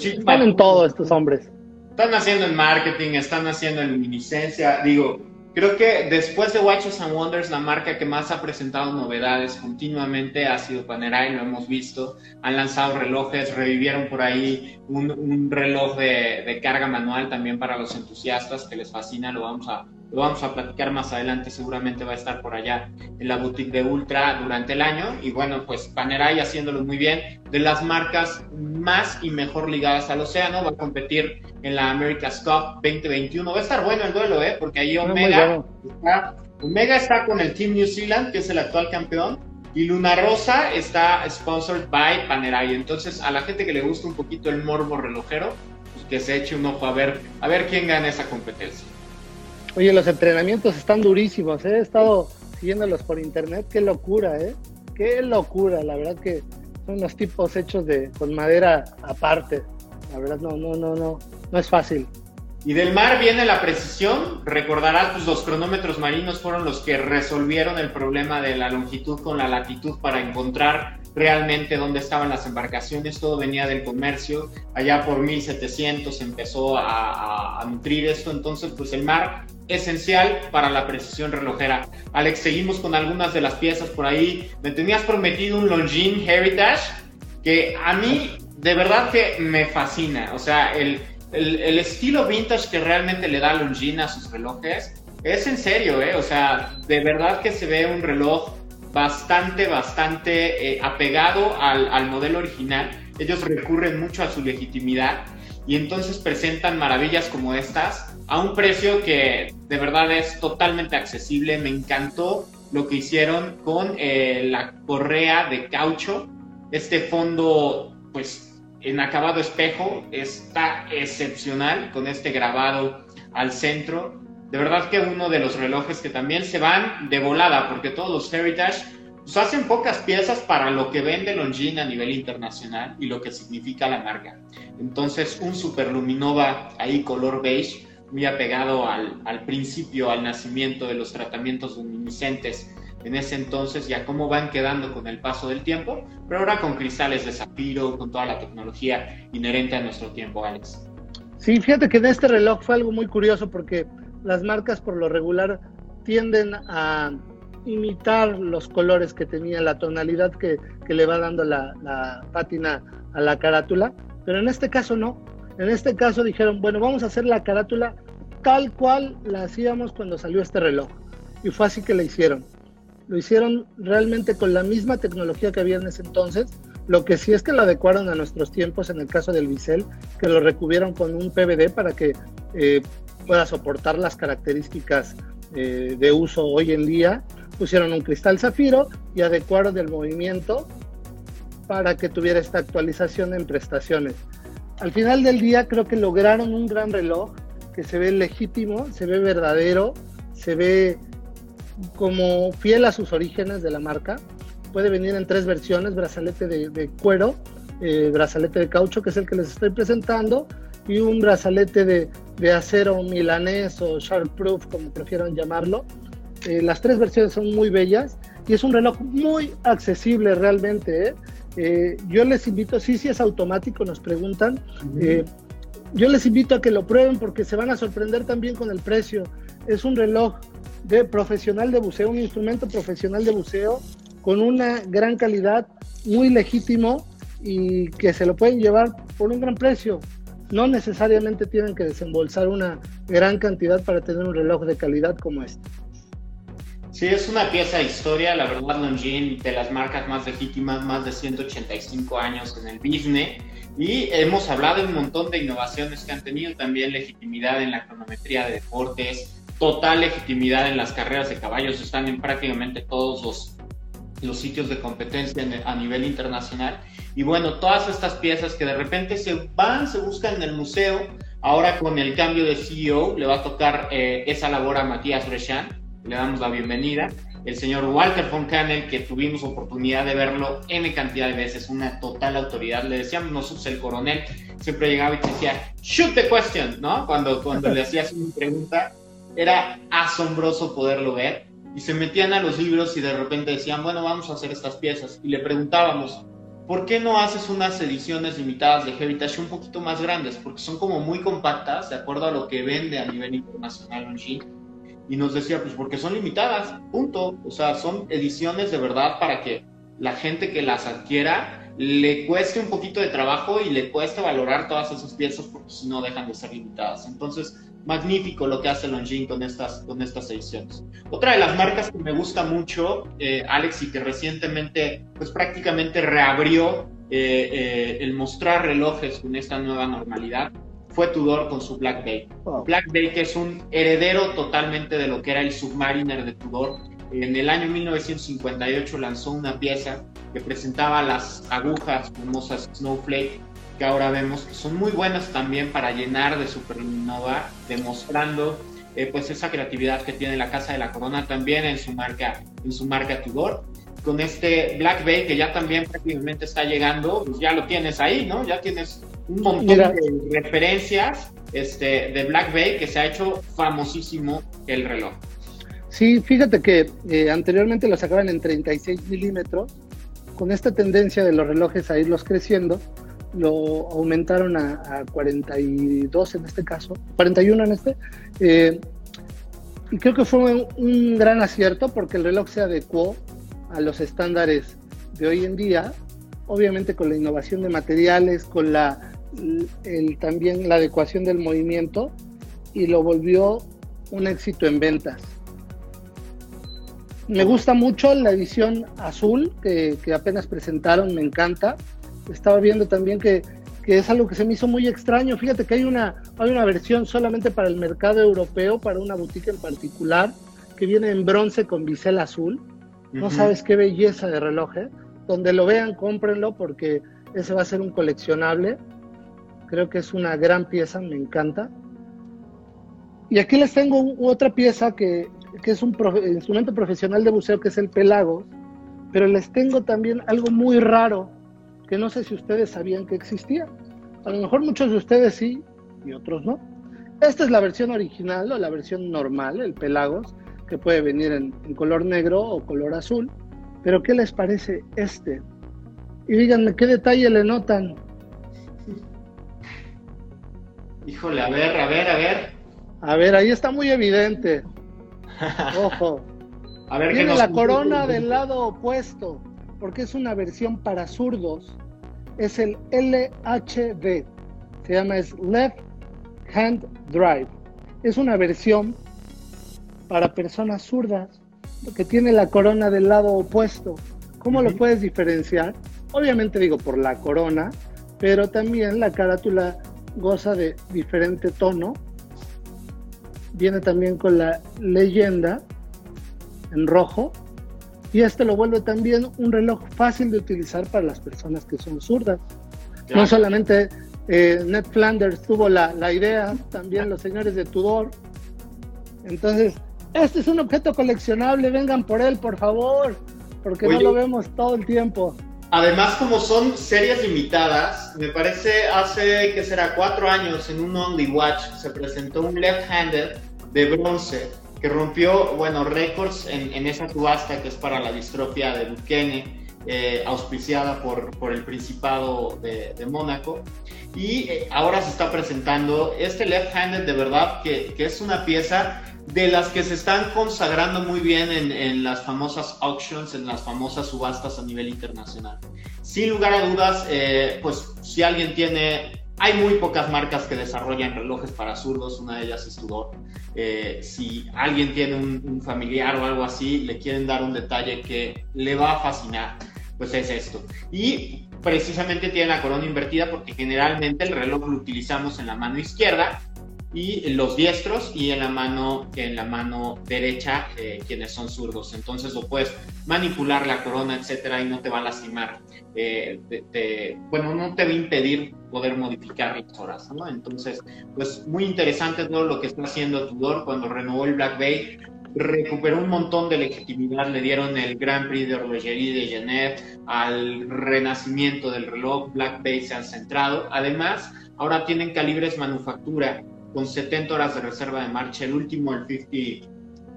Están en todo estos hombres. Están haciendo en marketing, están haciendo en luminiscencia. Digo, Creo que después de Watches and Wonders, la marca que más ha presentado novedades continuamente ha sido Panerai, lo hemos visto. Han lanzado relojes, revivieron por ahí un, reloj de, de, carga manual también para los entusiastas que les fascina, lo vamos a lo vamos a platicar más adelante, seguramente va a estar por allá en la boutique de Ultra durante el año. Y bueno, pues Panerai haciéndolo muy bien, de las marcas más y mejor ligadas al océano, va a competir en la America's Cup 2021. Va a estar bueno el duelo, ¿eh? Porque ahí Omega está, Omega está con el Team New Zealand, que es el actual campeón, y Luna Rosa está sponsored by Panerai. Entonces, a la gente que le gusta un poquito el morbo relojero, pues que se eche un ojo a ver, a ver quién gana esa competencia. Oye, los entrenamientos están durísimos, ¿eh? he estado siguiéndolos por internet, qué locura, ¿eh? Qué locura, la verdad que son unos tipos hechos de con madera aparte. La verdad no, no, no, no, no es fácil. Y del mar viene la precisión. Recordarás, pues los cronómetros marinos fueron los que resolvieron el problema de la longitud con la latitud para encontrar realmente dónde estaban las embarcaciones. Todo venía del comercio. Allá por 1700 empezó a, a nutrir esto. Entonces, pues el mar esencial para la precisión relojera. Alex, seguimos con algunas de las piezas por ahí. Me tenías prometido un Longines Heritage que a mí de verdad que me fascina. O sea, el, el, estilo vintage que realmente le da Longines a sus relojes es en serio, ¿eh? O sea, de verdad que se ve un reloj bastante, bastante eh, apegado al, al modelo original. Ellos recurren mucho a su legitimidad y entonces presentan maravillas como estas a un precio que de verdad es totalmente accesible. Me encantó lo que hicieron con eh, la correa de caucho. Este fondo, pues en acabado espejo, está excepcional con este grabado al centro. De verdad que uno de los relojes que también se van de volada, porque todos los Heritage pues, hacen pocas piezas para lo que vende Longines a nivel internacional y lo que significa la marca. Entonces, un Super Luminova ahí color beige muy apegado al, al, principio, al nacimiento de los tratamientos luminiscentes en ese entonces y a cómo van quedando con el paso del tiempo, pero ahora con cristales de zafiro, con toda la tecnología inherente a nuestro tiempo, Alex. Sí, fíjate que de este reloj fue algo muy curioso porque las marcas por lo regular tienden a imitar los colores que tenía, la tonalidad que, que le va dando la, la pátina a la carátula, pero en este caso no. En este caso dijeron, bueno, vamos a hacer la carátula tal cual la hacíamos cuando salió este reloj. Y fue así que la hicieron. Lo hicieron realmente con la misma tecnología que había en ese entonces. Lo que sí es que lo adecuaron a nuestros tiempos en el caso del bisel, que lo recubrieron con un PVD para que eh, pueda soportar las características eh, de uso hoy en día. Pusieron un cristal zafiro y adecuaron el movimiento para que tuviera esta actualización en prestaciones. Al final del día creo que lograron un gran reloj que se ve legítimo, se ve verdadero, se ve como fiel a sus orígenes de la marca. Puede venir en tres versiones, brazalete de, cuero, eh, brazalete de caucho, que es el que les estoy presentando, y un brazalete de, de acero milanés o sharp-proof, como prefieran llamarlo. Eh, las tres versiones son muy bellas y es un reloj muy accesible realmente. ¿eh? Eh, yo les invito, sí, sí es automático, nos preguntan. Eh, yo les invito a que lo prueben porque se van a sorprender también con el precio. Es un reloj de profesional de buceo, un instrumento profesional de buceo con una gran calidad, muy legítimo y que se lo pueden llevar por un gran precio. No necesariamente tienen que desembolsar una gran cantidad para tener un reloj de calidad como este. Sí, es una pieza de historia, la verdad, Longines, de las marcas más legítimas, más de 185 años en el business. Y hemos hablado de un montón de innovaciones que han tenido también legitimidad en la cronometría de deportes, total legitimidad en las carreras de caballos, están en prácticamente todos los, los sitios de competencia a nivel internacional. Y bueno, todas estas piezas que de repente se van, se buscan en el museo, ahora con el cambio de CEO le va a tocar eh, esa labor a Matías Brechan le damos la bienvenida. El señor Walter von Kannel, que tuvimos oportunidad de verlo N cantidad de veces, una total autoridad. Le decíamos nosotros el coronel, siempre llegaba y te decía, shoot the question, ¿no? Cuando, cuando le hacías una pregunta, era asombroso poderlo ver. Y se metían a los libros y de repente decían, bueno, vamos a hacer estas piezas. Y le preguntábamos, ¿por qué no haces unas ediciones limitadas de Heritage un poquito más grandes? Porque son como muy compactas, de acuerdo a lo que vende a nivel internacional y nos decía, pues porque son limitadas, punto. O sea, son ediciones de verdad para que la gente que las adquiera le cueste un poquito de trabajo y le cueste valorar todas esas piezas porque si no dejan de ser limitadas. Entonces, magnífico lo que hace Longines con estas, con estas ediciones. Otra de las marcas que me gusta mucho, eh, Alex, y que recientemente, pues prácticamente reabrió eh, eh, el mostrar relojes con esta nueva normalidad, fue Tudor con su Black Bay. Black Bay que es un heredero totalmente de lo que era el Submariner de Tudor. En el año 1958 lanzó una pieza que presentaba las agujas famosas Snowflake, que ahora vemos que son muy buenas también para llenar de supernova, demostrando eh, pues esa creatividad que tiene la Casa de la Corona también en su marca, en su marca Tudor con este Black Bay que ya también prácticamente está llegando, pues ya lo tienes ahí, ¿no? Ya tienes un montón de referencias este, de Black Bay que se ha hecho famosísimo el reloj. Sí, fíjate que eh, anteriormente lo sacaban en 36 milímetros, con esta tendencia de los relojes a irlos creciendo, lo aumentaron a, 42 en este caso, 41 en este, eh, y creo que fue un gran acierto porque el reloj se adecuó a los estándares de hoy en día, obviamente con la innovación de materiales, con la también la adecuación del movimiento y lo volvió un éxito en ventas. Me gusta mucho la edición azul que, apenas presentaron, me encanta. Estaba viendo también que, que, es algo que se me hizo muy extraño. Fíjate que hay una, hay una versión solamente para el mercado europeo, para una boutique en particular, que viene en bronce con bisel azul no sabes qué belleza de reloj, ¿eh? Donde lo vean, cómprenlo porque ese va a ser un coleccionable. Creo que es una gran pieza, me encanta. Y aquí les tengo otra pieza que, es un instrumento profesional de buceo, que es el Pelagos, pero les tengo también algo muy raro que no sé si ustedes sabían que existía. A lo mejor muchos de ustedes sí y otros no. Esta es la versión original o la versión normal, el Pelagos, que puede venir en, color negro o color azul. Pero ¿qué les parece este? Y díganme, ¿qué detalle le notan? Híjole, a ver, a ver, a ver. A ver, ahí está muy evidente. (laughs) Ojo. a ver, Tiene la corona del lado opuesto, porque es una versión para zurdos. Es el LHD. Se llama es Left Hand Drive. es una versión para personas zurdas, que tiene la corona del lado opuesto. ¿Cómo lo puedes diferenciar? Obviamente digo por la corona, pero también la carátula goza de diferente tono. Viene también con la leyenda en rojo. Y este lo vuelve también un reloj fácil de utilizar para las personas que son zurdas. No solamente eh, Ned Flanders tuvo la, la idea, también los señores de Tudor. Entonces, este es un objeto coleccionable, vengan por él, por favor, porque no lo vemos todo el tiempo. Además, como son series limitadas, me parece hace que será cuatro años en un Only Watch se presentó un left-handed de bronce que rompió, bueno, récords en, esa subasta que es para la distrofia de Duquesne, eh, auspiciada por, por el Principado de, Mónaco. Y eh, ahora se está presentando este left-handed de verdad que, que es una pieza de las que se están consagrando muy bien en, las famosas auctions, en las famosas subastas a nivel internacional. Sin lugar a dudas, eh, pues si alguien tiene, hay muy pocas marcas que desarrollan relojes para zurdos, una de ellas es Tudor. Eh, si alguien tiene un, familiar o algo así, le quieren dar un detalle que le va a fascinar, pues es esto. Y precisamente tiene la corona invertida porque generalmente el reloj lo utilizamos en la mano izquierda y los diestros y en la mano, en la mano derecha eh, quienes son zurdos. Entonces lo puedes manipular la corona, etcétera, y no te va a lastimar. Eh, bueno, no te va a impedir poder modificar las horas, ¿no? Entonces, pues muy interesante todo lo que está haciendo Tudor cuando renovó el Black Bay. Recuperó un montón de legitimidad, le dieron el Grand Prix de Horlogerie de Genève, al renacimiento del reloj, Black Bay se han centrado. Además, ahora tienen calibres manufactura con 70 horas de reserva de marcha, el último, el 50,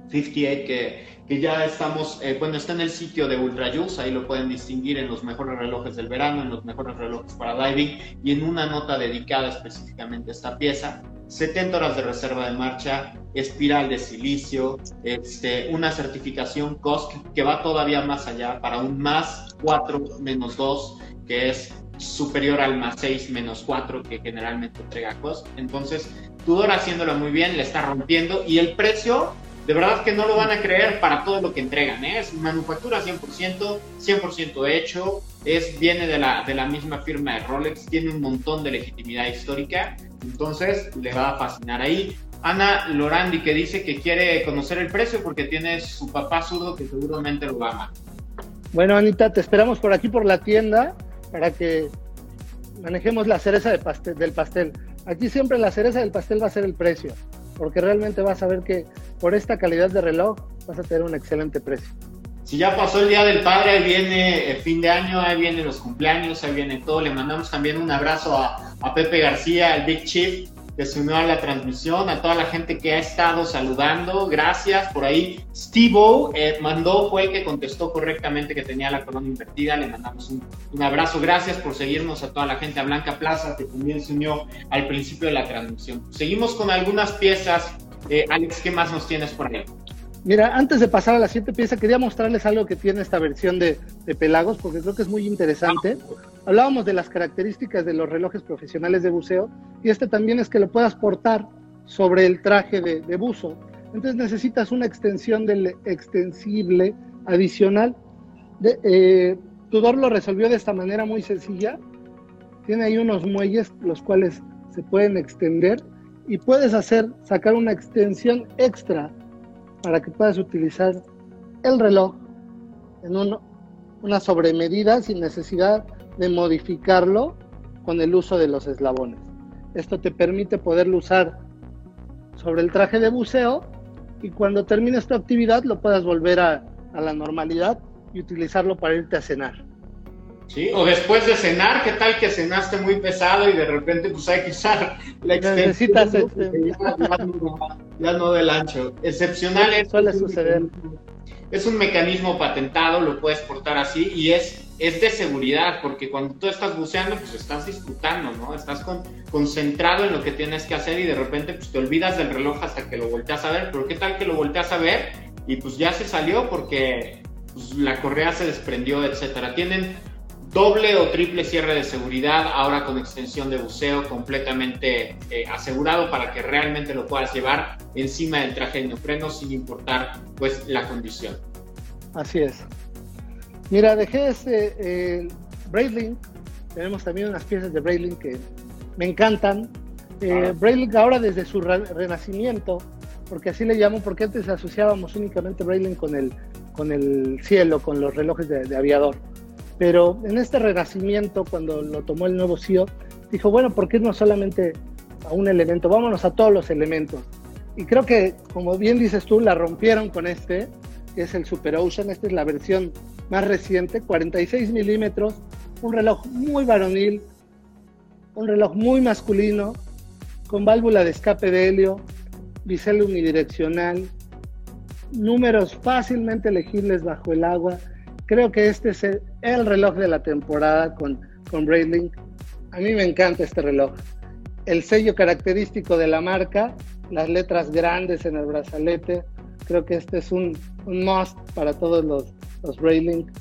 58, que, que ya estamos, eh, bueno, está en el sitio de Ultra Juice, ahí lo pueden distinguir en los mejores relojes del verano, en los mejores relojes para diving y en una nota dedicada específicamente a esta pieza. 70 horas de reserva de marcha, espiral de silicio, este, una certificación COSC que va todavía más allá para un más 4 menos 2, que es superior al más 6 menos 4 que generalmente entrega COSC. Entonces, Tudor haciéndolo muy bien, le está rompiendo y el precio, de verdad que no lo van a creer para todo lo que entregan. ¿eh? Es manufactura 100%, 100% hecho, es, viene de la, de la misma firma de Rolex, tiene un montón de legitimidad histórica, entonces le va a fascinar ahí. Ana Lorandi que dice que quiere conocer el precio porque tiene su papá zurdo que seguramente lo va a amar. Bueno, Anita, te esperamos por aquí por la tienda para que manejemos la cereza del pastel. Aquí siempre la cereza del pastel va a ser el precio, porque realmente vas a ver que por esta calidad de reloj vas a tener un excelente precio. Si ya pasó el Día del Padre, ahí viene el fin de año, ahí vienen los cumpleaños, ahí viene todo. Le mandamos también un abrazo a, a Pepe García, al Big Chief, que se unió a la transmisión, a toda la gente que ha estado saludando, gracias por ahí. Steve eh, mandó, fue el que contestó correctamente que tenía la corona invertida, le mandamos un, un, abrazo, gracias por seguirnos a toda la gente, a Blanca Plaza, que también se unió al principio de la transmisión. Seguimos con algunas piezas. Eh, Alex, ¿qué más nos tienes por ahí? Mira, antes de pasar a la siguiente pieza, quería mostrarles algo que tiene esta versión de, Pelagos, porque creo que es muy interesante. Hablábamos de las características de los relojes profesionales de buceo, y este también es que lo puedas portar sobre el traje de, buzo. Entonces necesitas una extensión del extensible adicional. De, eh, Tudor lo resolvió de esta manera muy sencilla. Tiene ahí unos muelles los cuales se pueden extender y puedes hacer, sacar una extensión extra para que puedas utilizar el reloj en una sobremedida sin necesidad de modificarlo con el uso de los eslabones. Esto te permite poderlo usar sobre el traje de buceo y cuando termines tu actividad lo puedas volver a, a la normalidad y utilizarlo para irte a cenar. Sí, o después de cenar, ¿qué tal que cenaste muy pesado y de repente pues hay que usar la extensión? Necesitas ya, no, del ancho. Excepcional es, suele suceder. Es un mecanismo patentado, lo puedes portar así y es, es de seguridad, porque cuando tú estás buceando, pues estás disfrutando, ¿no? Estás concentrado en lo que tienes que hacer y de repente pues te olvidas del reloj hasta que lo volteas a ver, pero ¿qué tal que lo volteas a ver y pues ya se salió porque pues, la correa se desprendió, etcétera. Tienen doble o triple cierre de seguridad, ahora con extensión de buceo completamente eh, asegurado para que realmente lo puedas llevar encima del traje de neopreno sin importar pues la condición. Así es. Mira, dejé este eh, Breitling, tenemos también unas piezas de Breitling que me encantan. Eh, Breitling ahora desde su renacimiento, porque así le llamo, porque antes asociábamos únicamente Breitling con el, con el cielo, con los relojes de aviador pero en este renacimiento, cuando lo tomó el nuevo CEO, dijo, bueno, ¿por qué no solamente a un elemento? Vámonos a todos los elementos. Y creo que, como bien dices tú, la rompieron con este, que es el Super Ocean. Esta es la versión más reciente, 46 milímetros, un reloj muy varonil, un reloj muy masculino, con válvula de escape de helio, bisel unidireccional, números fácilmente legibles bajo el agua Creo que este es el, reloj de la temporada con, con. A mí me encanta este reloj. El sello característico de la marca, las letras grandes en el brazalete. Creo que este es un must para todos los, los Breitling.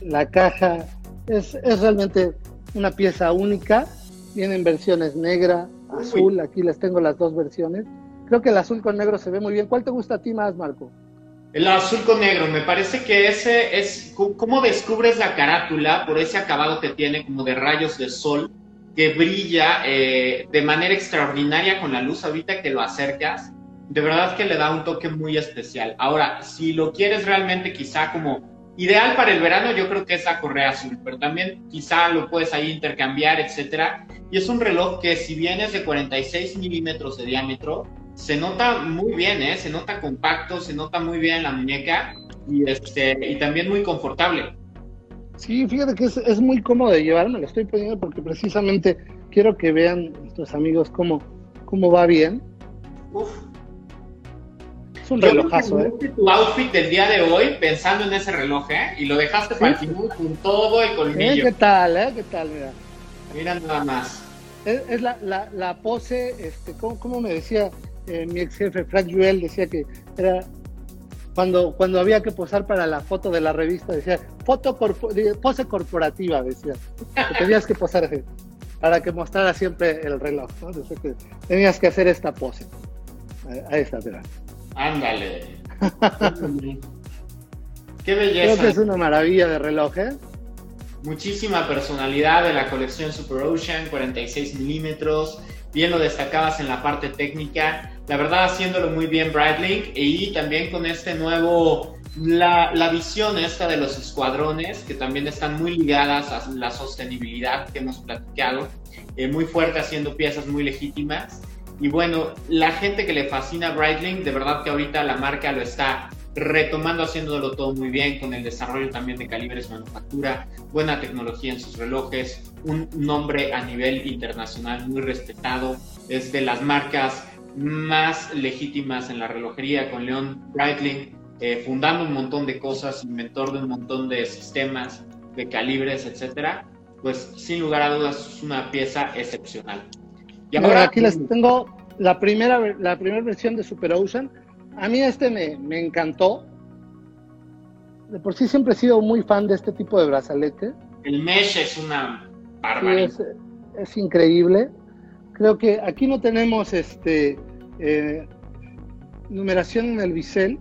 La caja es, es realmente una pieza única. Vienen versiones negra, azul. Aquí les tengo las dos versiones. Creo que el azul con negro se ve muy bien. ¿Cuál te gusta a ti más, Marco? El azul con negro, me parece que ese es, ¿cómo descubres la carátula por ese acabado que tiene como de rayos de sol que brilla eh, de manera extraordinaria con la luz ahorita que lo acercas? De verdad que le da un toque muy especial. Ahora, si lo quieres realmente quizá como ideal para el verano, yo creo que es la correa azul, pero también quizá lo puedes ahí intercambiar, etcétera. Y es un reloj que si bien es de 46 milímetros de diámetro, se nota muy bien, ¿eh? se nota compacto, se nota muy bien la muñeca y, este, y también muy confortable. Sí, fíjate que es, muy cómodo de llevar, me lo estoy poniendo porque precisamente quiero que vean nuestros amigos cómo, cómo va bien. Uf. Es un relojazo, ¿eh? tu outfit del día de hoy pensando en ese reloj, ¿eh? Y lo dejaste para el final con todo el colmillo. ¿Eh? ¿Qué tal, eh? ¿Qué tal, mira? Mira nada más. Es, la, la, la, pose, este, ¿cómo, ¿cómo, me decía eh, mi ex jefe Frank Juel decía que era cuando, cuando había que posar para la foto de la revista, decía, foto pose corporativa, decía, que tenías que posar para que mostrara siempre el reloj, ¿no? que tenías que hacer esta pose. Ahí está, mira. Ándale. (laughs) Qué belleza. Creo que es una maravilla de reloj, ¿eh? Muchísima personalidad de la colección Super Ocean, 46 milímetros. Bien lo destacabas en la parte técnica la verdad haciéndolo muy bien Bradley y también con este nuevo, la, la, visión esta de los escuadrones que también están muy ligadas a la sostenibilidad que hemos platicado, eh, muy fuerte haciendo piezas muy legítimas. Y bueno, la gente que le fascina Breitling, de verdad que ahorita la marca lo está retomando, haciéndolo todo muy bien, con el desarrollo también de calibres manufactura, buena tecnología en sus relojes, un nombre a nivel internacional muy respetado, es de las marcas más legítimas en la relojería con León Breitling, eh, fundando un montón de cosas, inventor de un montón de sistemas, de calibres, etcétera, pues sin lugar a dudas es una pieza excepcional. Y ahora aquí les tengo la primera, la primera versión de Super Ocean. A mí este me, me encantó. De por sí siempre he sido muy fan de este tipo de brazalete. El mesh es una barbaridad. es, es increíble. Creo que aquí no tenemos este eh, numeración en el bisel,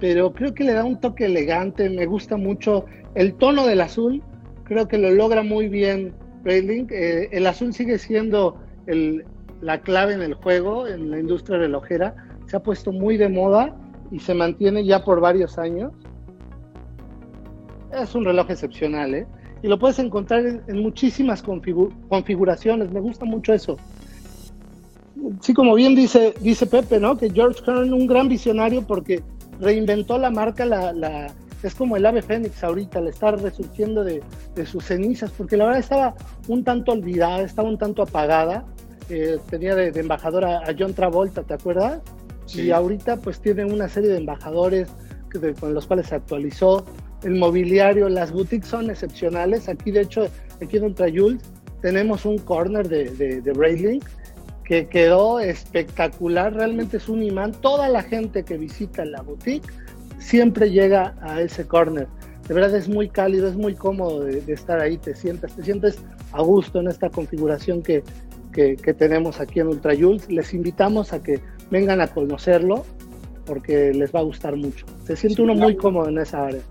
pero creo que le da un toque elegante. Me gusta mucho el tono del azul. Creo que lo logra muy bien Breitling. Eh, el azul sigue siendo la clave en el juego, en la industria relojera. Se ha puesto muy de moda y se mantiene ya por varios años. Es un reloj excepcional, ¿eh? y lo puedes encontrar en, muchísimas configuraciones. Me gusta mucho eso. Sí, como bien dice, dice Pepe, ¿no? Que George Kern, un gran visionario porque reinventó la marca, la, la, es como el ave fénix ahorita, le está resurgiendo de, de, sus cenizas, porque la verdad estaba un tanto olvidada, estaba un tanto apagada. Eh, tenía de, embajador a, John Travolta, ¿te acuerdas? Y ahorita pues tiene una serie de embajadores con los cuales se actualizó el mobiliario, las boutiques son excepcionales. Aquí, de hecho, aquí en Ultra Jules tenemos un corner de, de, de que quedó espectacular. Realmente es un imán. Toda la gente que visita la boutique siempre llega a ese corner. de verdad es muy cálido, es muy cómodo de, estar ahí, te sientas, te sientes a gusto en esta configuración que, que, que tenemos aquí en Ultra Jules. Les invitamos a que vengan a conocerlo porque les va a gustar mucho. Se siente uno muy cómodo en esa área.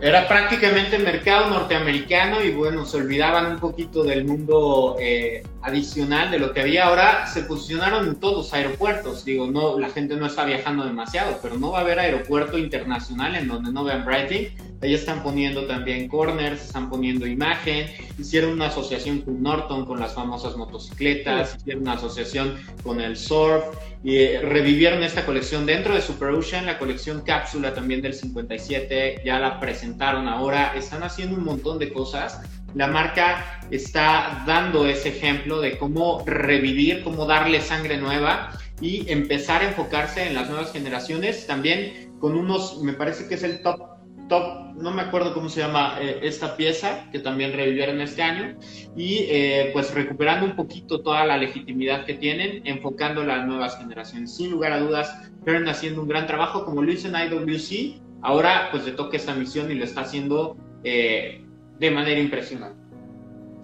Era prácticamente mercado norteamericano y bueno, se olvidaban un poquito del mundo eh, adicional de lo que había. Ahora se posicionaron en todos los aeropuertos. Digo, no, la gente no está viajando demasiado, pero no va a haber aeropuerto internacional en donde no vean Brighting Ahí están poniendo también corners, están poniendo imagen, hicieron una asociación con Norton, con las famosas motocicletas, hicieron una asociación con el surf, y eh, revivieron esta colección dentro de Super Ocean, la colección cápsula también del 57, ya la presentaron ahora, están haciendo un montón de cosas. La marca está dando ese ejemplo de cómo revivir, cómo darle sangre nueva y empezar a enfocarse en las nuevas generaciones, también con unos, me parece que es el top top, no me acuerdo cómo se llama eh, esta pieza, que también revivieron este año, y eh, pues recuperando un poquito toda la legitimidad que tienen, enfocando a las nuevas generaciones. Sin lugar a dudas, Kern haciendo un gran trabajo, como lo hizo en IWC, ahora pues le toca esta misión y lo está haciendo eh, de manera impresionante.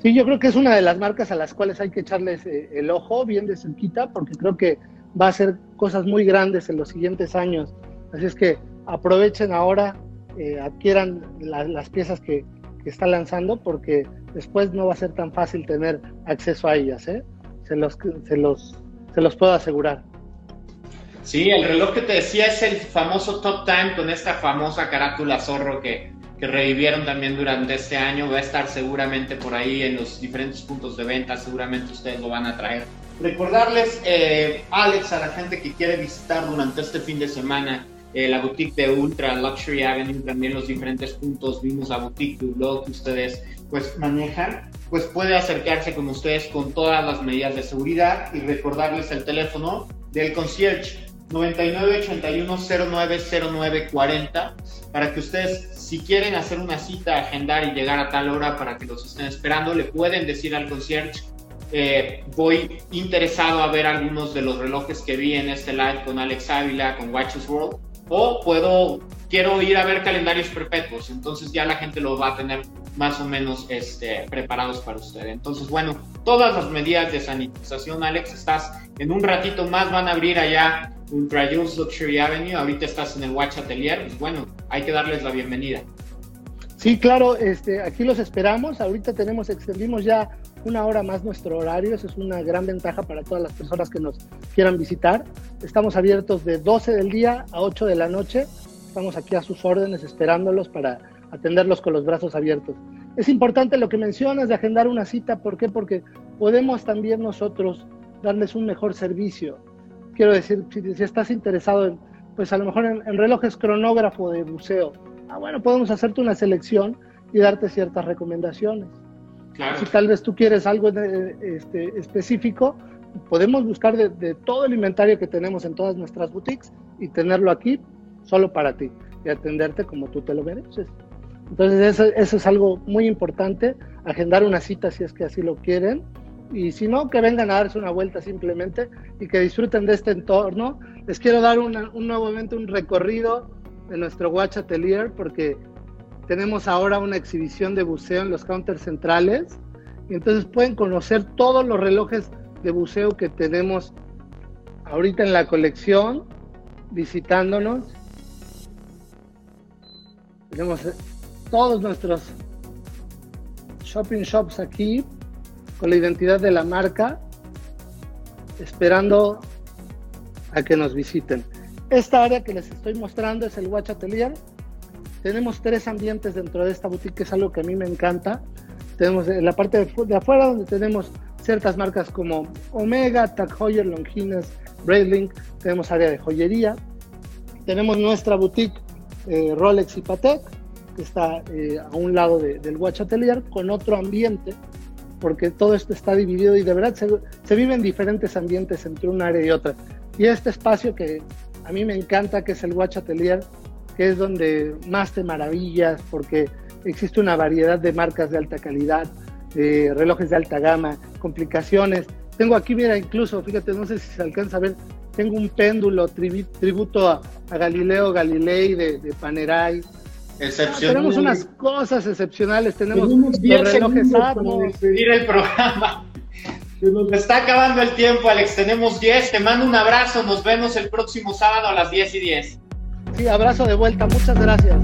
Sí, yo creo que es una de las marcas a las cuales hay que echarles el ojo bien de cerquita, porque creo que va a hacer cosas muy grandes en los siguientes años. Así es que aprovechen ahora eh, adquieran las piezas que, que, está lanzando porque después no va a ser tan fácil tener acceso a ellas, ¿eh? se, los, se, los, se los puedo asegurar. Sí, el reloj que te decía es el famoso Top Time con esta famosa carátula zorro que, que revivieron también durante este año. Va a estar seguramente por ahí en los diferentes puntos de venta, seguramente ustedes lo van a traer. Recordarles, eh, Alex, a la gente que quiere visitar durante este fin de semana eh, la boutique de Ultra Luxury Avenue, también los diferentes puntos, vimos la boutique de blog que ustedes pues manejan, pues puede acercarse con ustedes con todas las medidas de seguridad y recordarles el teléfono del concierge 9981090940 para que ustedes si quieren hacer una cita, agendar y llegar a tal hora para que los estén esperando, le pueden decir al concierge eh, voy interesado a ver algunos de los relojes que vi en este live con Alex Ávila, con Watches World, o puedo, quiero ir a ver calendarios perpetuos, entonces ya la gente lo va a tener más o menos este, preparados para usted. Entonces, bueno, todas las medidas de sanitización, Alex, estás en un ratito más, van a abrir allá Ultra Jules Luxury Avenue, ahorita estás en el Watch Atelier, pues bueno, hay que darles la bienvenida. Sí, claro, este, aquí los esperamos, ahorita tenemos, extendimos ya una hora más nuestro horario, eso es una gran ventaja para todas las personas que nos quieran visitar. Estamos abiertos de 12 del día a 8 de la noche, estamos aquí a sus órdenes esperándolos para atenderlos con los brazos abiertos. Es importante lo que mencionas de agendar una cita, ¿por qué? Porque podemos también nosotros darles un mejor servicio. Quiero decir, si, estás interesado en, pues a lo mejor en, en relojes cronógrafo de buceo, ah, bueno, podemos hacerte una selección y darte ciertas recomendaciones. Si tal vez tú quieres algo este, específico, podemos buscar de, todo el inventario que tenemos en todas nuestras boutiques y tenerlo aquí solo para ti y atenderte como tú te lo mereces. Entonces eso, es algo muy importante, agendar una cita si es que así lo quieren y si no, que vengan a darse una vuelta simplemente y que disfruten de este entorno. Les quiero dar un nuevamente un recorrido de nuestro Watch Atelier porque tenemos ahora una exhibición de buceo en los counters centrales. Y entonces pueden conocer todos los relojes de buceo que tenemos ahorita en la colección, visitándonos. Tenemos eh, todos nuestros shopping shops aquí con la identidad de la marca, esperando a que nos visiten. Esta área que les estoy mostrando es el Watch Atelier tenemos tres ambientes dentro de esta boutique, que es algo que a mí me encanta. Tenemos en la parte de, afuera donde tenemos ciertas marcas como Omega, Tag Heuer, Longines, Breitling. Tenemos área de joyería. Tenemos nuestra boutique eh, Rolex y Patek, que está eh, a un lado del Watch Atelier, con otro ambiente, porque todo esto está dividido y de verdad se, se vive en diferentes ambientes entre un área y otra. Y este espacio que a mí me encanta, que es el Watch Atelier, que es donde más te maravillas porque existe una variedad de marcas de alta calidad, de relojes de alta gama, complicaciones. Tengo aquí, mira, incluso, fíjate, no sé si se alcanza a ver, tengo un péndulo tributo a, Galileo Galilei de, Panerai. Excepcional. tenemos unas cosas excepcionales, tenemos, los relojes Atmos. despedir el programa. (laughs) Se nos está acabando el tiempo, Alex. Tenemos 10. Te mando un abrazo. Nos vemos el próximo sábado a las 10 y 10. Sí, abrazo de vuelta. Muchas gracias.